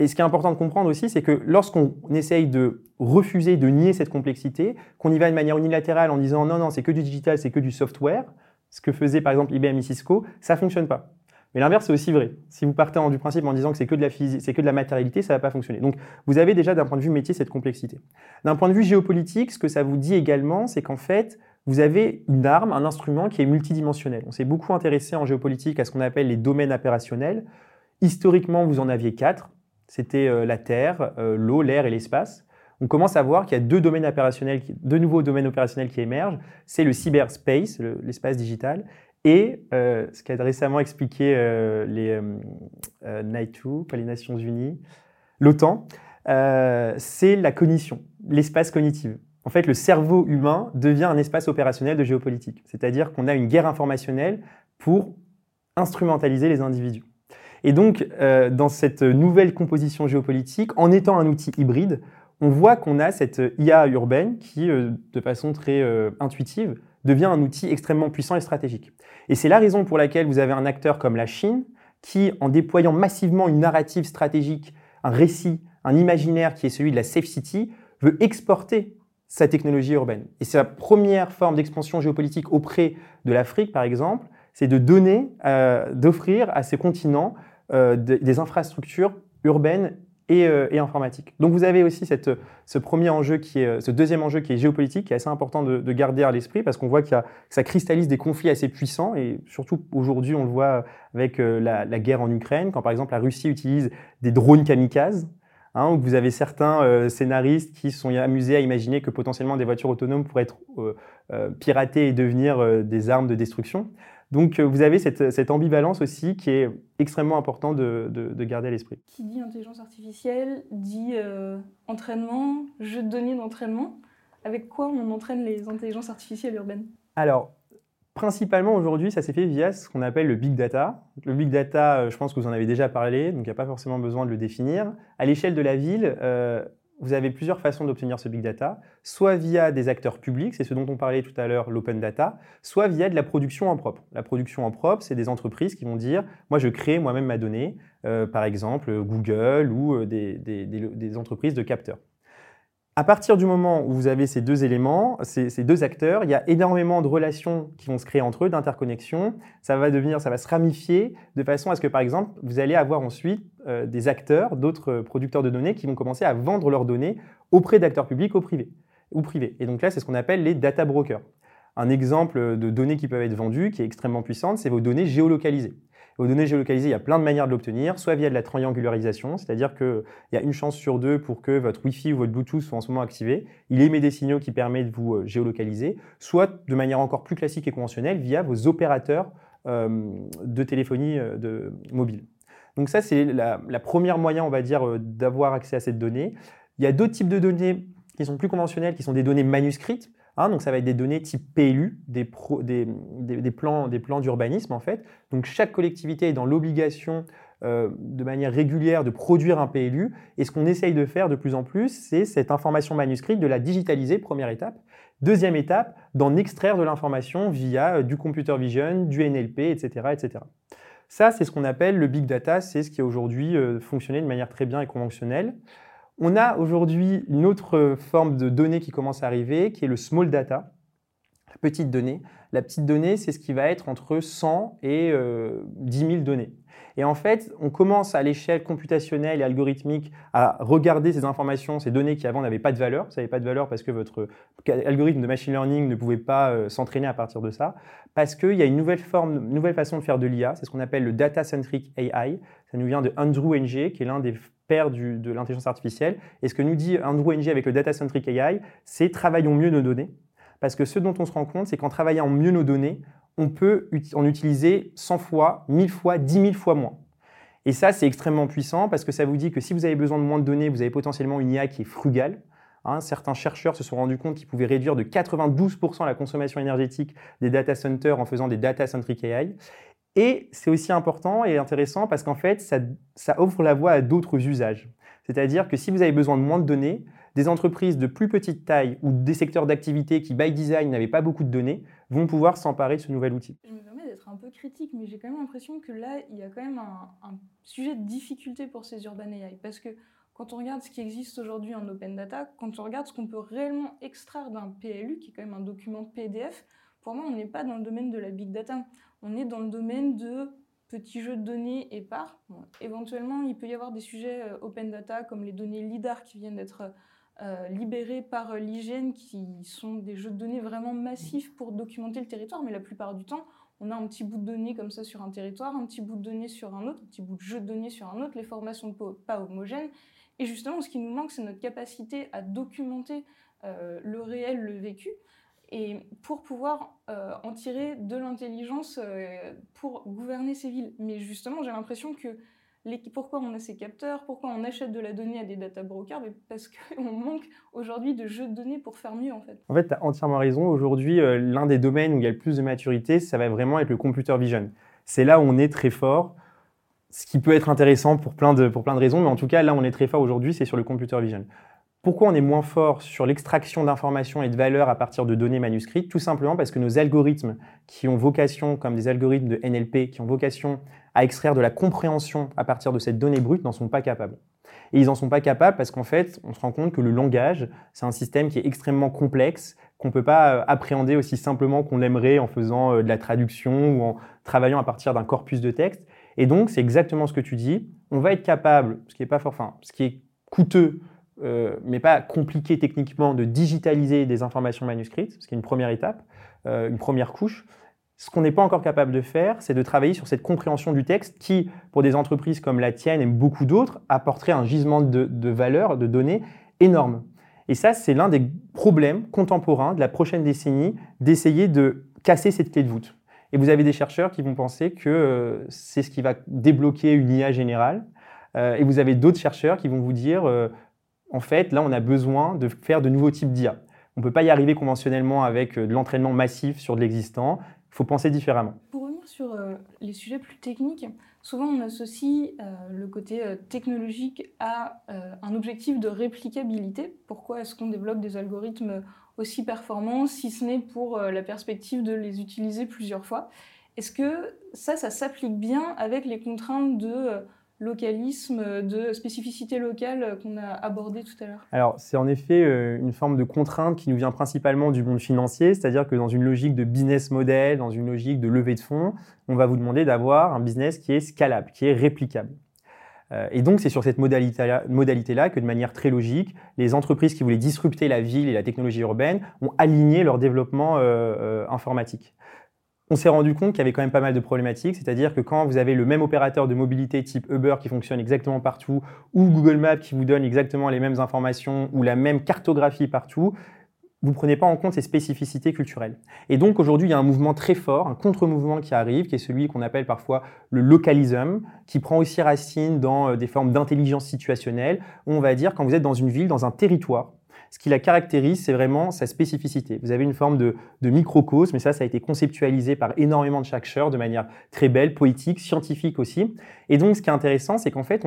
Et ce qui est important de comprendre aussi, c'est que lorsqu'on essaye de refuser, de nier cette complexité, qu'on y va de manière unilatérale en disant non, non, c'est que du digital, c'est que du software, ce que faisait par exemple IBM et Cisco, ça fonctionne pas. Mais l'inverse, c'est aussi vrai. Si vous partez du principe en disant que c'est que de la physique, c'est que de la matérialité, ça va pas fonctionner. Donc, vous avez déjà d'un point de vue métier cette complexité. D'un point de vue géopolitique, ce que ça vous dit également, c'est qu'en fait, vous avez une arme, un instrument qui est multidimensionnel. On s'est beaucoup intéressé en géopolitique à ce qu'on appelle les domaines opérationnels. Historiquement, vous en aviez quatre c'était euh, la Terre, euh, l'eau, l'air et l'espace. on commence à voir qu'il y a deux, nouveaux domaines opérationnels qui émergent. C'est le cyberspace, l'espace digital, et euh, ce qu'a récemment expliqué les NATO, pas les Nations Unies, l'OTAN, c'est la cognition, l'espace cognitif. En fait, le cerveau humain devient un espace opérationnel de géopolitique. C'est-à-dire qu'on a une guerre informationnelle pour instrumentaliser les individus. Et donc, dans cette nouvelle composition géopolitique, en étant un outil hybride, on voit qu'on a cette IA urbaine qui, de façon très intuitive, devient un outil extrêmement puissant et stratégique. Et c'est la raison pour laquelle vous avez un acteur comme la Chine qui, en déployant massivement une narrative stratégique, un récit, un imaginaire qui est celui de la Safe City, veut exporter sa technologie urbaine. Et c'est la première forme d'expansion géopolitique auprès de l'Afrique, par exemple, c'est de donner, euh, d'offrir à ces continents euh, des infrastructures urbaines euh, et, informatique. Donc vous avez aussi ce premier enjeu qui est, ce deuxième enjeu qui est géopolitique, qui est assez important de, garder à l'esprit parce qu'on voit qu'il y a, que ça cristallise des conflits assez puissants et surtout aujourd'hui on le voit avec euh, la, guerre en Ukraine, quand par exemple la Russie utilise des drones kamikazes. Hein, vous avez certains scénaristes qui sont amusés à imaginer que potentiellement des voitures autonomes pourraient être piratées et devenir des armes de destruction. Donc euh, vous avez cette, ambivalence aussi qui est extrêmement important de, garder à l'esprit. Qui dit intelligence artificielle dit euh, entraînement, jeu de données d'entraînement. Avec quoi on entraîne les intelligences artificielles urbaines? Alors, principalement aujourd'hui, ça s'est fait via ce qu'on appelle le big data. Le big data, euh, je pense que vous en avez déjà parlé, donc il n'y a pas forcément besoin de le définir. À l'échelle de la ville, vous avez plusieurs façons d'obtenir ce big data, soit via des acteurs publics, c'est ce dont on parlait tout à l'heure, l'open data, soit via de la production en propre. La production en propre, c'est des entreprises qui vont dire, moi je crée moi-même ma donnée, euh, par exemple Google ou euh, des entreprises de capteurs. À partir du moment où vous avez ces deux éléments, ces, deux acteurs, il y a énormément de relations qui vont se créer entre eux, d'interconnexions. Ça va devenir, ça va se ramifier de façon à ce que, par exemple, vous allez avoir ensuite euh, des acteurs, d'autres producteurs de données qui vont commencer à vendre leurs données auprès d'acteurs publics. Ou privés. Et donc là, c'est ce qu'on appelle les data brokers. Un exemple de données qui peuvent être vendues, qui est extrêmement puissante, c'est vos données géolocalisées. Aux données géolocalisées, il y a plein de manières de l'obtenir, soit via de la triangularisation, c'est-à-dire qu'il y a une chance sur deux pour que votre Wi-Fi ou votre Bluetooth soit en ce moment activé. Il émet des signaux qui permettent de vous euh, géolocaliser, soit de manière encore plus classique et conventionnelle via vos opérateurs euh, de téléphonie euh, de, mobile. Donc ça, c'est la, première moyen, on va dire, d'avoir accès à cette donnée. Il y a d'autres types de données qui sont plus conventionnelles, qui sont des données manuscrites. Hein, donc ça va être des données type PLU, des, plans, d'urbanisme en fait. Donc chaque collectivité est dans l'obligation euh, de manière régulière de produire un PLU. Et ce qu'on essaye de faire de plus en plus, c'est cette information manuscrite, de la digitaliser, première étape. Deuxième étape, d'en extraire de l'information via euh, du computer vision, du NLP, etc. etc. Ça, c'est ce qu'on appelle le big data, c'est ce qui aujourd'hui euh, de manière très bien et conventionnelle. On a aujourd'hui une autre forme de données qui commence à arriver, qui est le small data, la petite donnée. La petite donnée, c'est ce qui va être entre 100 et 10 euh, 000 données. Et en fait, on commence à l'échelle computationnelle et algorithmique à regarder ces informations, ces données qui avant n'avaient pas de valeur. Ça n'avait pas de valeur parce que votre algorithme de machine learning ne pouvait pas euh, s'entraîner à partir de ça. Parce qu'il y a une nouvelle forme, nouvelle façon de faire de l'IA. C'est ce qu'on appelle le data-centric AI. Ça nous vient de Andrew Ng, qui est l'un des père de l'intelligence artificielle. Et ce que nous dit Andrew Ng avec le Data Centric AI, c'est travaillons mieux nos données. Parce que ce dont on se rend compte, c'est qu'en travaillant mieux nos données, on peut en utiliser 100 fois, 1000 fois, 10 000 fois moins. Et ça, c'est extrêmement puissant parce que ça vous dit que si vous avez besoin de moins de données, vous avez potentiellement une IA qui est frugale. Hein. certains chercheurs se sont rendus compte qu'ils pouvaient réduire de 92% la consommation énergétique des data centers en faisant des data centric AI. Et c'est aussi important et intéressant parce qu'en fait, ça, offre la voie à d'autres usages. C'est-à-dire que si vous avez besoin de moins de données, des entreprises de plus petite taille ou des secteurs d'activité qui, by design, n'avaient pas beaucoup de données, vont pouvoir s'emparer de ce nouvel outil. Je me permets d'être un peu critique, mais j'ai quand même l'impression que là, il y a quand même un, sujet de difficulté pour ces urban AI. Parce que quand on regarde ce qui existe aujourd'hui en open data, quand on regarde ce qu'on peut réellement extraire d'un PLU, qui est quand même un document PDF, pour moi, on n'est pas dans le domaine de la big data on est dans le domaine de petits jeux de données épars. éventuellement, il peut y avoir des sujets euh, open data comme les données LIDAR qui viennent d'être euh, libérés par l'hygiène qui sont des jeux de données vraiment massifs pour documenter le territoire, mais la plupart du temps, on a un petit bout de données comme ça sur un territoire, un petit bout de données sur un autre, un petit bout de jeu de données sur un autre, les formations ne sont pas homogènes. Et justement, ce qui nous manque, c'est notre capacité à documenter euh, le réel, le vécu, et pour pouvoir euh, en tirer de l'intelligence euh, pour gouverner ces villes. Mais justement, j'ai l'impression que pourquoi on a ces capteurs, pourquoi on achète de la donnée à des data brokers Parce qu'on manque aujourd'hui de jeux de données pour faire mieux en fait. En fait, tu as entièrement raison. Aujourd'hui, euh, l'un des domaines où il y a le plus de maturité, ça va vraiment être le computer vision. C'est là où on est très fort, ce qui peut être intéressant pour plein de, pour plein de raisons, mais en tout cas, là où on est très fort aujourd'hui, c'est sur le computer vision. Pourquoi on est moins fort sur l'extraction d'informations et de valeurs à partir de données manuscrites? Tout simplement parce que nos algorithmes qui ont vocation, comme des algorithmes de NLP, qui ont vocation à extraire de la compréhension à partir de cette donnée brute, n'en sont pas capables. Et ils n'en sont pas capables parce qu'en fait, on se rend compte que le langage, c'est un système qui est extrêmement complexe, qu'on ne peut pas euh, appréhender aussi simplement qu'on l'aimerait en faisant euh, de la traduction ou en travaillant à partir d'un corpus de texte. Et donc, c'est exactement ce que tu dis. On va être capable, ce qui est pas fort, enfin, ce qui est coûteux euh, mais pas compliqué techniquement, de digitaliser des informations manuscrites, ce qui est une première étape, euh, une première couche. Ce qu'on n'est pas encore capable de faire, c'est de travailler sur cette compréhension du texte qui, pour des entreprises comme la tienne et beaucoup d'autres, apporterait un gisement de, valeur, de données énorme. Et ça, c'est l'un des problèmes contemporains de la prochaine décennie, d'essayer de casser cette clé de voûte. Et vous avez des chercheurs qui vont penser que euh, c'est ce qui va débloquer une IA générale. et vous avez d'autres chercheurs qui vont vous dire en fait, là, on a besoin de faire de nouveaux types d'IA. On ne peut pas y arriver conventionnellement avec euh, de l'entraînement massif sur de l'existant. Il faut penser différemment. Pour revenir sur euh, les sujets plus techniques, souvent on associe euh, le côté technologique à un objectif de réplicabilité. Pourquoi est-ce qu'on développe des algorithmes aussi performants si ce n'est pour la perspective de les utiliser plusieurs fois? Est-ce que ça, ça s'applique bien avec les contraintes de localisme, de spécificité locale qu'on a abordé tout à l'heure Alors, c'est en effet euh, une forme de contrainte qui nous vient principalement du monde financier, c'est-à-dire que dans une logique de business model, dans une logique de levée de fonds, on va vous demander d'avoir un business qui est scalable, qui est réplicable. Euh, et donc, c'est sur cette modalité-là que, de manière très logique, les entreprises qui voulaient disrupter la ville et la technologie urbaine ont aligné leur développement euh, informatique on s'est rendu compte qu'il y avait quand même pas mal de problématiques, c'est-à-dire que quand vous avez le même opérateur de mobilité type Uber qui fonctionne exactement partout, ou Google Maps qui vous donne exactement les mêmes informations, ou la même cartographie partout, vous ne prenez pas en compte ces spécificités culturelles. Et donc aujourd'hui, il y a un mouvement très fort, un contre-mouvement qui arrive, qui est celui qu'on appelle parfois le localisme, qui prend aussi racine dans euh, des formes d'intelligence situationnelle, où on va dire quand vous êtes dans une ville, dans un territoire, ce qui la caractérise, c'est vraiment sa spécificité. Vous avez une forme de, microcosme, mais ça, ça a été conceptualisé par énormément de chercheurs de manière très belle, poétique, scientifique aussi. Et donc, ce qui est intéressant, c'est qu'en fait,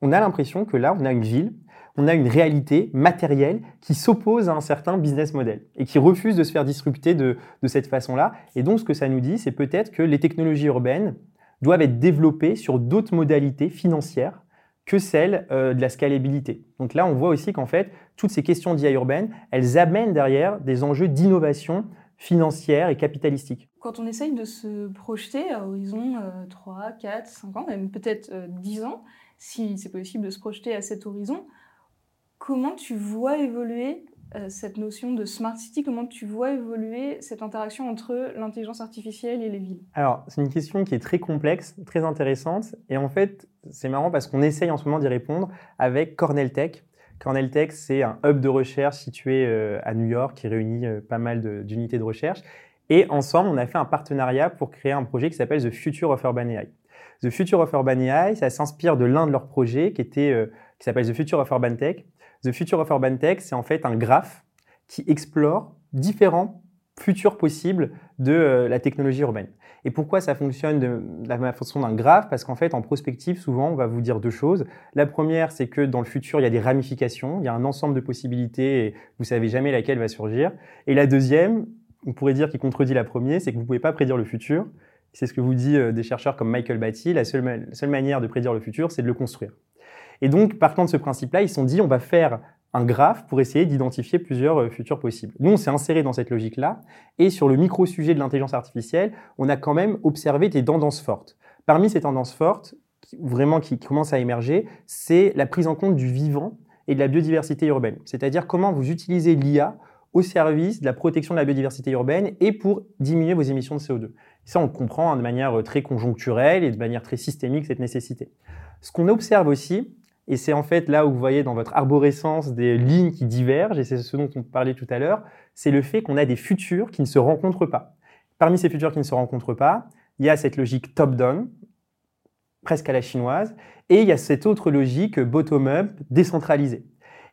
on, a l'impression que là, on a une ville, on a une réalité matérielle qui s'oppose à un certain business model et qui refuse de se faire disrupter de, de cette façon-là. Et donc, ce que ça nous dit, c'est peut-être que les technologies urbaines doivent être développées sur d'autres modalités financières que celle euh, de la scalabilité. Donc là, on voit aussi qu'en fait, toutes ces questions d'IA urbaine, elles amènent derrière des enjeux d'innovation financière et capitalistique. Quand on essaye de se projeter à horizon 3, 4, 5 ans, même peut-être 10 euh, ans, si c'est possible de se projeter à cet horizon, comment tu vois évoluer euh, cette notion de smart city Comment tu vois évoluer cette interaction entre l'intelligence artificielle et les villes? Alors, c'est une question qui est très complexe, très intéressante. Et en fait, c'est marrant parce qu'on essaye en ce moment d'y répondre avec Cornell Tech. Cornell Tech, c'est un hub de recherche situé euh, à New York qui réunit euh, pas mal d'unités de, recherche. Et ensemble, on a fait un partenariat pour créer un projet qui s'appelle The Future of Urban AI. The Future of Urban AI, ça s'inspire de l'un de leurs projets qui, qui s'appelle The Future of Urban Tech, The Future of Urban Tech, c'est en fait un graphe qui explore différents futurs possibles de euh, la technologie urbaine. Et pourquoi ça fonctionne de, la façon d'un graphe? Parce qu'en fait, en prospective, souvent, on va vous dire deux choses. La première, c'est que dans le futur, il y a des ramifications, il y a un ensemble de possibilités et vous savez jamais laquelle va surgir. Et la deuxième, on pourrait dire qui contredit la première, c'est que vous ne pouvez pas prédire le futur. C'est ce que vous dit euh, des chercheurs comme Michael Batty. La seule manière de prédire le futur, c'est de le construire. Et donc, partant de ce principe-là, ils se sont dit, on va faire un graphe pour essayer d'identifier plusieurs euh, futurs possibles. Nous, on s'est inséré dans cette logique-là, et sur le micro-sujet de l'intelligence artificielle, on a quand même observé des tendances fortes. Parmi ces tendances fortes, vraiment qui commencent à émerger, c'est la prise en compte du vivant et de la biodiversité urbaine. C'est-à-dire comment vous utilisez l'IA au service de la protection de la biodiversité urbaine et pour diminuer vos émissions de CO2. ça, on comprend hein, de manière très conjoncturelle et de manière très systémique cette nécessité. Ce qu'on observe aussi, et c'est en fait là où vous voyez dans votre arborescence des lignes qui divergent, et c'est ce dont on parlait tout à l'heure, c'est le fait qu'on a des futurs qui ne se rencontrent pas. Parmi ces futurs qui ne se rencontrent pas, il y a cette logique top-down, presque à la chinoise, et il y a cette autre logique bottom-up, décentralisée.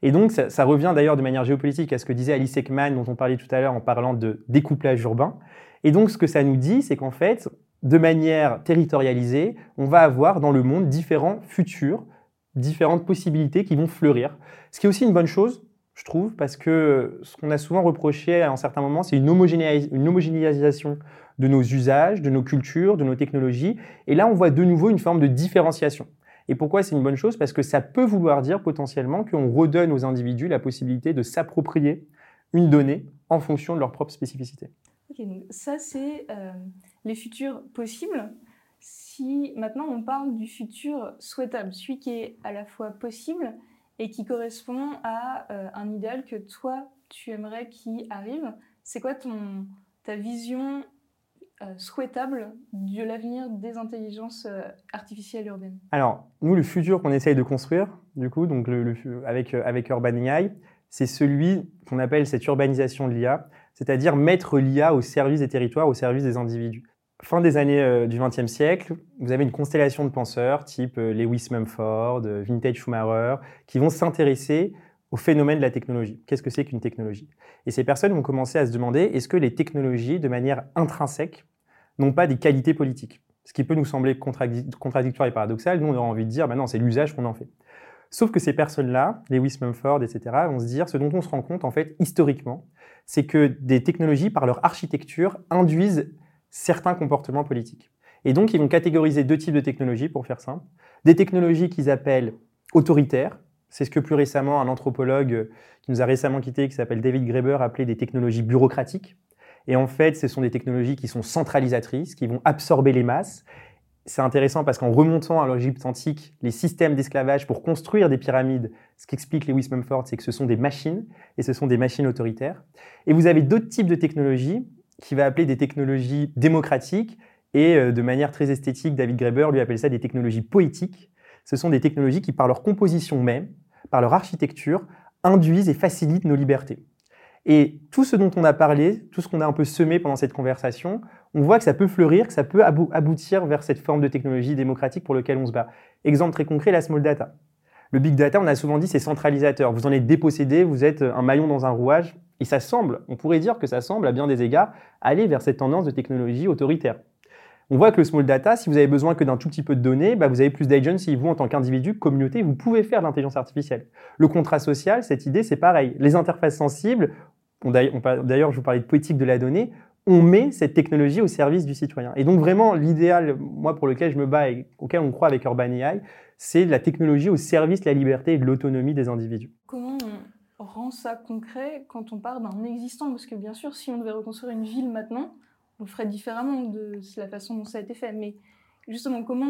Et donc, ça, revient d'ailleurs de manière géopolitique à ce que disait Alice Ekman, dont on parlait tout à l'heure en parlant de découplage urbain. Et donc, ce que ça nous dit, c'est qu'en fait, de manière territorialisée, on va avoir dans le monde différents futurs, différentes possibilités qui vont fleurir. Ce qui est aussi une bonne chose, je trouve, parce que ce qu'on a souvent reproché à un certain moment, c'est une, homogénéisation de nos usages, de nos cultures, de nos technologies. Et là, on voit de nouveau une forme de différenciation. Et pourquoi c'est une bonne chose? Parce que ça peut vouloir dire potentiellement qu'on redonne aux individus la possibilité de s'approprier une donnée en fonction de leur propre spécificité. Ok, donc ça c'est euh, les futurs possibles. Maintenant on parle du futur souhaitable, celui qui est à la fois possible et qui correspond à euh, un idéal que toi tu aimerais qui arrive, c'est quoi ta vision euh, souhaitable de l'avenir des intelligences euh, artificielles urbaines? Alors, nous, le futur qu'on essaye de construire, du coup, donc avec, avec Urban AI, c'est celui qu'on appelle cette urbanisation de l'IA, c'est-à-dire mettre l'IA au service des territoires, au service des individus. Fin des années du XXe siècle, vous avez une constellation de penseurs type Lewis Mumford, Vintage Schumacher, qui vont s'intéresser au phénomène de la technologie. Qu'est-ce que c'est qu'une technologie? Et ces personnes vont commencer à se demander est-ce que les technologies, de manière intrinsèque, n'ont pas des qualités politiques? Ce qui peut nous sembler contradictoire et paradoxal, nous on aura envie de dire, maintenant c'est l'usage qu'on en fait. Sauf que ces personnes-là, Lewis Mumford, etc., vont se dire, ce dont on se rend compte en fait historiquement, c'est que des technologies, par leur architecture, induisent certains comportements politiques. Et donc ils vont catégoriser deux types de technologies, pour faire simple. Des technologies qu'ils appellent autoritaires, c'est ce que plus récemment un anthropologue qui nous a récemment quitté, qui s'appelle David Graeber, appelait des technologies bureaucratiques. Et en fait, ce sont des technologies qui sont centralisatrices, qui vont absorber les masses. C'est intéressant parce qu'en remontant à l'Égypte antique, les systèmes d'esclavage pour construire des pyramides, ce qu'explique Lewis Mumford, c'est que ce sont des machines, et ce sont des machines autoritaires. Et vous avez d'autres types de technologies, qui va appeler des technologies démocratiques, et euh, de manière très esthétique, David Graeber lui appelle ça des technologies poétiques. Ce sont des technologies qui, par leur composition même, par leur architecture, induisent et facilitent nos libertés. Et tout ce dont on a parlé, tout ce qu'on a un peu semé pendant cette conversation, on voit que ça peut fleurir, que ça peut aboutir vers cette forme de technologie démocratique pour laquelle on se bat. Exemple très concret, la small data. Le big data, on a souvent dit, c'est centralisateur. Vous en êtes dépossédé, vous êtes un maillon dans un rouage, et ça semble, on pourrait dire que ça semble, à bien des égards, aller vers cette tendance de technologie autoritaire. On voit que le small data, si vous avez besoin que d'un tout petit peu de données, bah, vous avez plus d'agency. Vous, en tant qu'individu, communauté, vous pouvez faire de l'intelligence artificielle. Le contrat social, cette idée, c'est pareil. Les interfaces sensibles, d'ailleurs, je vous parlais de politique de la donnée, on met cette technologie au service du citoyen. Et donc vraiment, l'idéal, moi, pour lequel je me bats et auquel on croit avec Urban AI, c'est la technologie au service de la liberté et de l'autonomie des individus. Comment rend ça concret quand on part d'un existant Parce que bien sûr, si on devait reconstruire une ville maintenant, on le ferait différemment de la façon dont ça a été fait. Mais justement, comment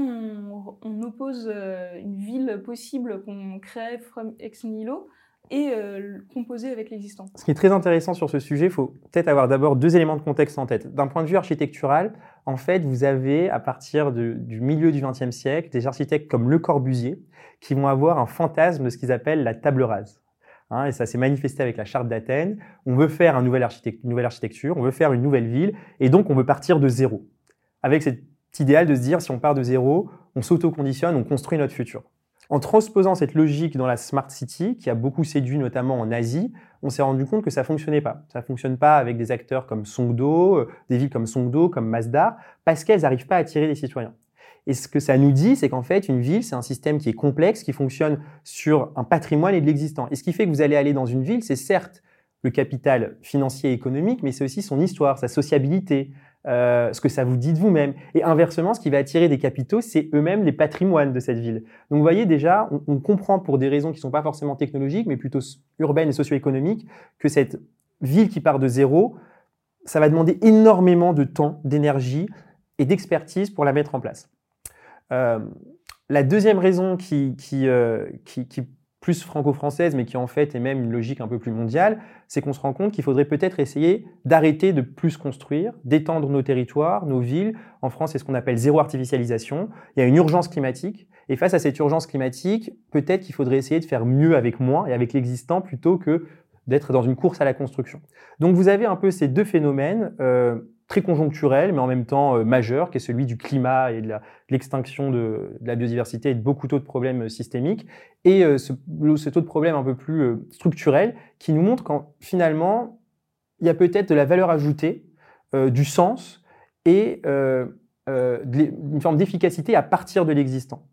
on, oppose euh, une ville possible qu'on crée from ex nihilo et euh, composer avec l'existant? Ce qui est très intéressant sur ce sujet, il faut peut-être avoir d'abord deux éléments de contexte en tête. D'un point de vue architectural, en fait, vous avez à partir du milieu du XXe siècle des architectes comme Le Corbusier qui vont avoir un fantasme de ce qu'ils appellent la table rase. Hein, et ça s'est manifesté avec la charte d'Athènes. On veut faire une nouvelle architecture, on veut faire une nouvelle ville, et donc on veut partir de zéro. Avec cet idéal de se dire, si on part de zéro, on s'auto-conditionne, on construit notre futur. En transposant cette logique dans la Smart City, qui a beaucoup séduit notamment en Asie, on s'est rendu compte que ça fonctionnait pas. Ça fonctionne pas avec des acteurs comme Songdo, euh, des villes comme Songdo, comme Mazda, parce qu'elles n'arrivent pas à attirer les citoyens. Et ce que ça nous dit, c'est qu'en fait, une ville, c'est un système qui est complexe, qui fonctionne sur un patrimoine et de l'existant. Et ce qui fait que vous allez aller dans une ville, c'est certes le capital financier et économique, mais c'est aussi son histoire, sa sociabilité, euh, ce que ça vous dit de vous-même. Et inversement, ce qui va attirer des capitaux, c'est eux-mêmes les patrimoines de cette ville. Donc vous voyez déjà, on, comprend pour des raisons qui ne sont pas forcément technologiques, mais plutôt urbaines et socio-économiques, que cette ville qui part de zéro, ça va demander énormément de temps, d'énergie et d'expertise pour la mettre en place. Euh, la deuxième raison qui, qui, euh, qui, qui plus franco-française, mais qui en fait est même une logique un peu plus mondiale, c'est qu'on se rend compte qu'il faudrait peut-être essayer d'arrêter de plus construire, d'étendre nos territoires, nos villes. En France, c'est ce qu'on appelle zéro artificialisation. Il y a une urgence climatique. Et face à cette urgence climatique, peut-être qu'il faudrait essayer de faire mieux avec moins et avec l'existant plutôt que d'être dans une course à la construction. Donc vous avez un peu ces deux phénomènes. Euh, très conjoncturel, mais en même temps euh, majeur, qui est celui du climat et de l'extinction de, la biodiversité et de beaucoup d'autres problèmes euh, systémiques, et euh, ce, cet autre problème un peu plus structurel qui nous montre qu'en finalement, il y a peut-être de la valeur ajoutée, du sens et une forme d'efficacité à partir de l'existant.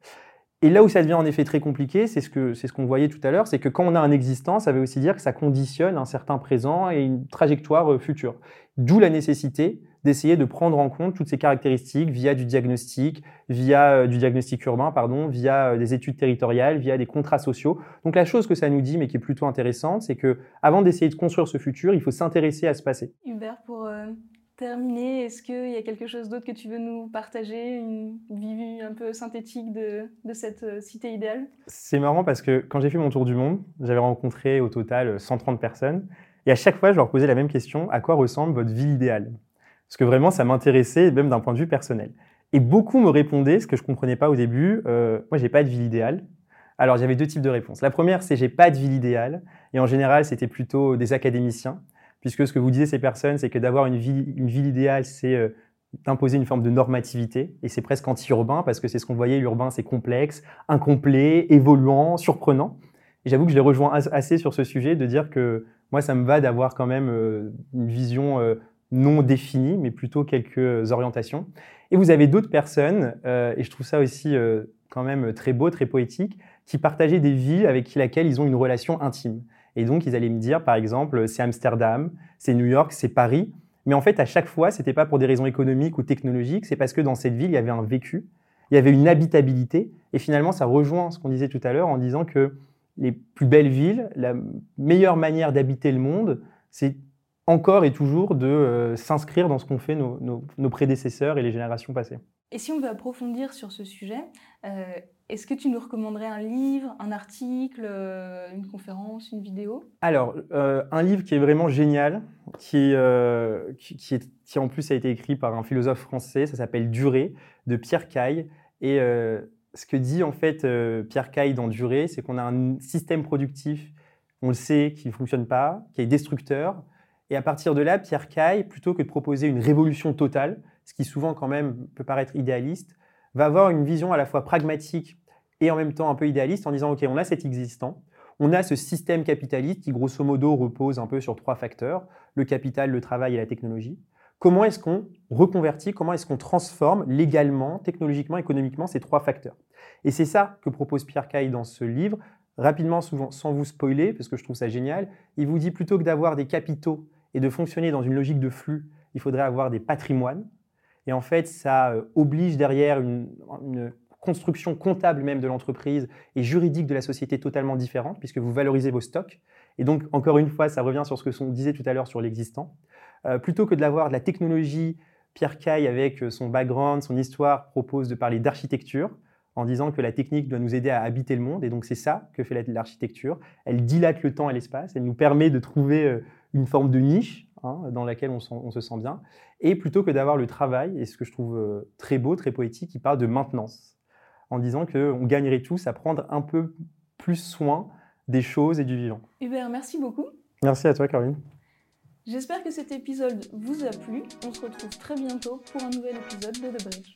Et là où ça devient en effet très compliqué, c'est ce qu'on ce qu'on voyait tout à l'heure, c'est que quand on a un existant, ça veut aussi dire que ça conditionne un certain présent et une trajectoire future. D'où la nécessité d'essayer de prendre en compte toutes ces caractéristiques via du diagnostic, via euh, du diagnostic urbain, pardon, via euh, des études territoriales, via des contrats sociaux. Donc la chose que ça nous dit, mais qui est plutôt intéressante, c'est que avant d'essayer de construire ce futur, il faut s'intéresser à ce passé. Hubert, pour euh, terminer, est-ce qu'il y a quelque chose d'autre que tu veux nous partager, une vue un peu synthétique de, de cette cité idéale? C'est marrant parce que quand j'ai fait mon tour du monde, j'avais rencontré au total 130 personnes. Et à chaque fois, je leur posais la même question, à quoi ressemble votre ville idéale? Parce que vraiment, ça m'intéressait, même d'un point de vue personnel. Et beaucoup me répondaient, ce que je comprenais pas au début, euh, moi, j'ai pas de ville idéale. Alors, j'avais deux types de réponses. La première, c'est j'ai pas de ville idéale. Et en général, c'était plutôt des académiciens. Puisque ce que vous disiez ces personnes, c'est que d'avoir une ville, une ville idéale, c'est euh, d'imposer une forme de normativité. Et c'est presque anti-urbain, parce que c'est ce qu'on voyait, l'urbain, c'est complexe, incomplet, évoluant, surprenant. Et j'avoue que je les rejoins assez sur ce sujet, de dire que moi, ça me va d'avoir quand même euh, une vision euh, non définie, mais plutôt quelques orientations. Et vous avez d'autres personnes, euh, et je trouve ça aussi quand même très beau, très poétique, qui partageaient des villes avec lesquelles ils ont une relation intime. Et donc, ils allaient me dire, par exemple, c'est Amsterdam, c'est New York, c'est Paris. Mais en fait, à chaque fois, c'était pas pour des raisons économiques ou technologiques, c'est parce que dans cette ville, il y avait un vécu, il y avait une habitabilité. Et finalement, ça rejoint ce qu'on disait tout à l'heure en disant que les plus belles villes, la meilleure manière d'habiter le monde, c'est encore et toujours de euh, s'inscrire dans ce qu'ont fait nos, prédécesseurs et les générations passées. Et si on veut approfondir sur ce sujet, euh, est-ce que tu nous recommanderais un livre, un article, euh, une conférence, une vidéo? Alors, un livre qui est vraiment génial, qui, qui, est, qui, en plus a été écrit par un philosophe français, ça s'appelle Durée, de Pierre Caille. Et ce que dit en fait Pierre Caille dans Durée, c'est qu'on a un système productif, on le sait, qui ne fonctionne pas, qui est destructeur. Et à partir de là, Pierre Caille, plutôt que de proposer une révolution totale, ce qui souvent quand même peut paraître idéaliste, va avoir une vision à la fois pragmatique et en même temps un peu idéaliste en disant, OK, on a cet existant, on a ce système capitaliste qui grosso modo repose un peu sur trois facteurs, le capital, le travail et la technologie. Comment est-ce qu'on reconvertit, comment est-ce qu'on transforme légalement, technologiquement, économiquement ces trois facteurs? Et c'est ça que propose Pierre Caille dans ce livre. Rapidement, souvent, sans vous spoiler, parce que je trouve ça génial, il vous dit plutôt que d'avoir des capitaux et de fonctionner dans une logique de flux, il faudrait avoir des patrimoines. Et en fait, ça euh, oblige derrière une, construction comptable même de l'entreprise et juridique de la société totalement différente, puisque vous valorisez vos stocks. Et donc, encore une fois, ça revient sur ce que on disait tout à l'heure sur l'existant. Euh, plutôt que de l'avoir de la technologie, Pierre Caille, avec euh, son background, son histoire, propose de parler d'architecture en disant que la technique doit nous aider à habiter le monde. Et donc c'est ça que fait l'architecture. Elle dilate le temps et l'espace. Elle nous permet de trouver une forme de niche hein, dans laquelle on, on, se sent bien. Et plutôt que d'avoir le travail, et ce que je trouve très beau, très poétique, il parle de maintenance, en disant qu'on gagnerait tous à prendre un peu plus soin des choses et du vivant. Hubert, merci beaucoup. Merci à toi, Caroline. J'espère que cet épisode vous a plu. On se retrouve très bientôt pour un nouvel épisode de The Bridge.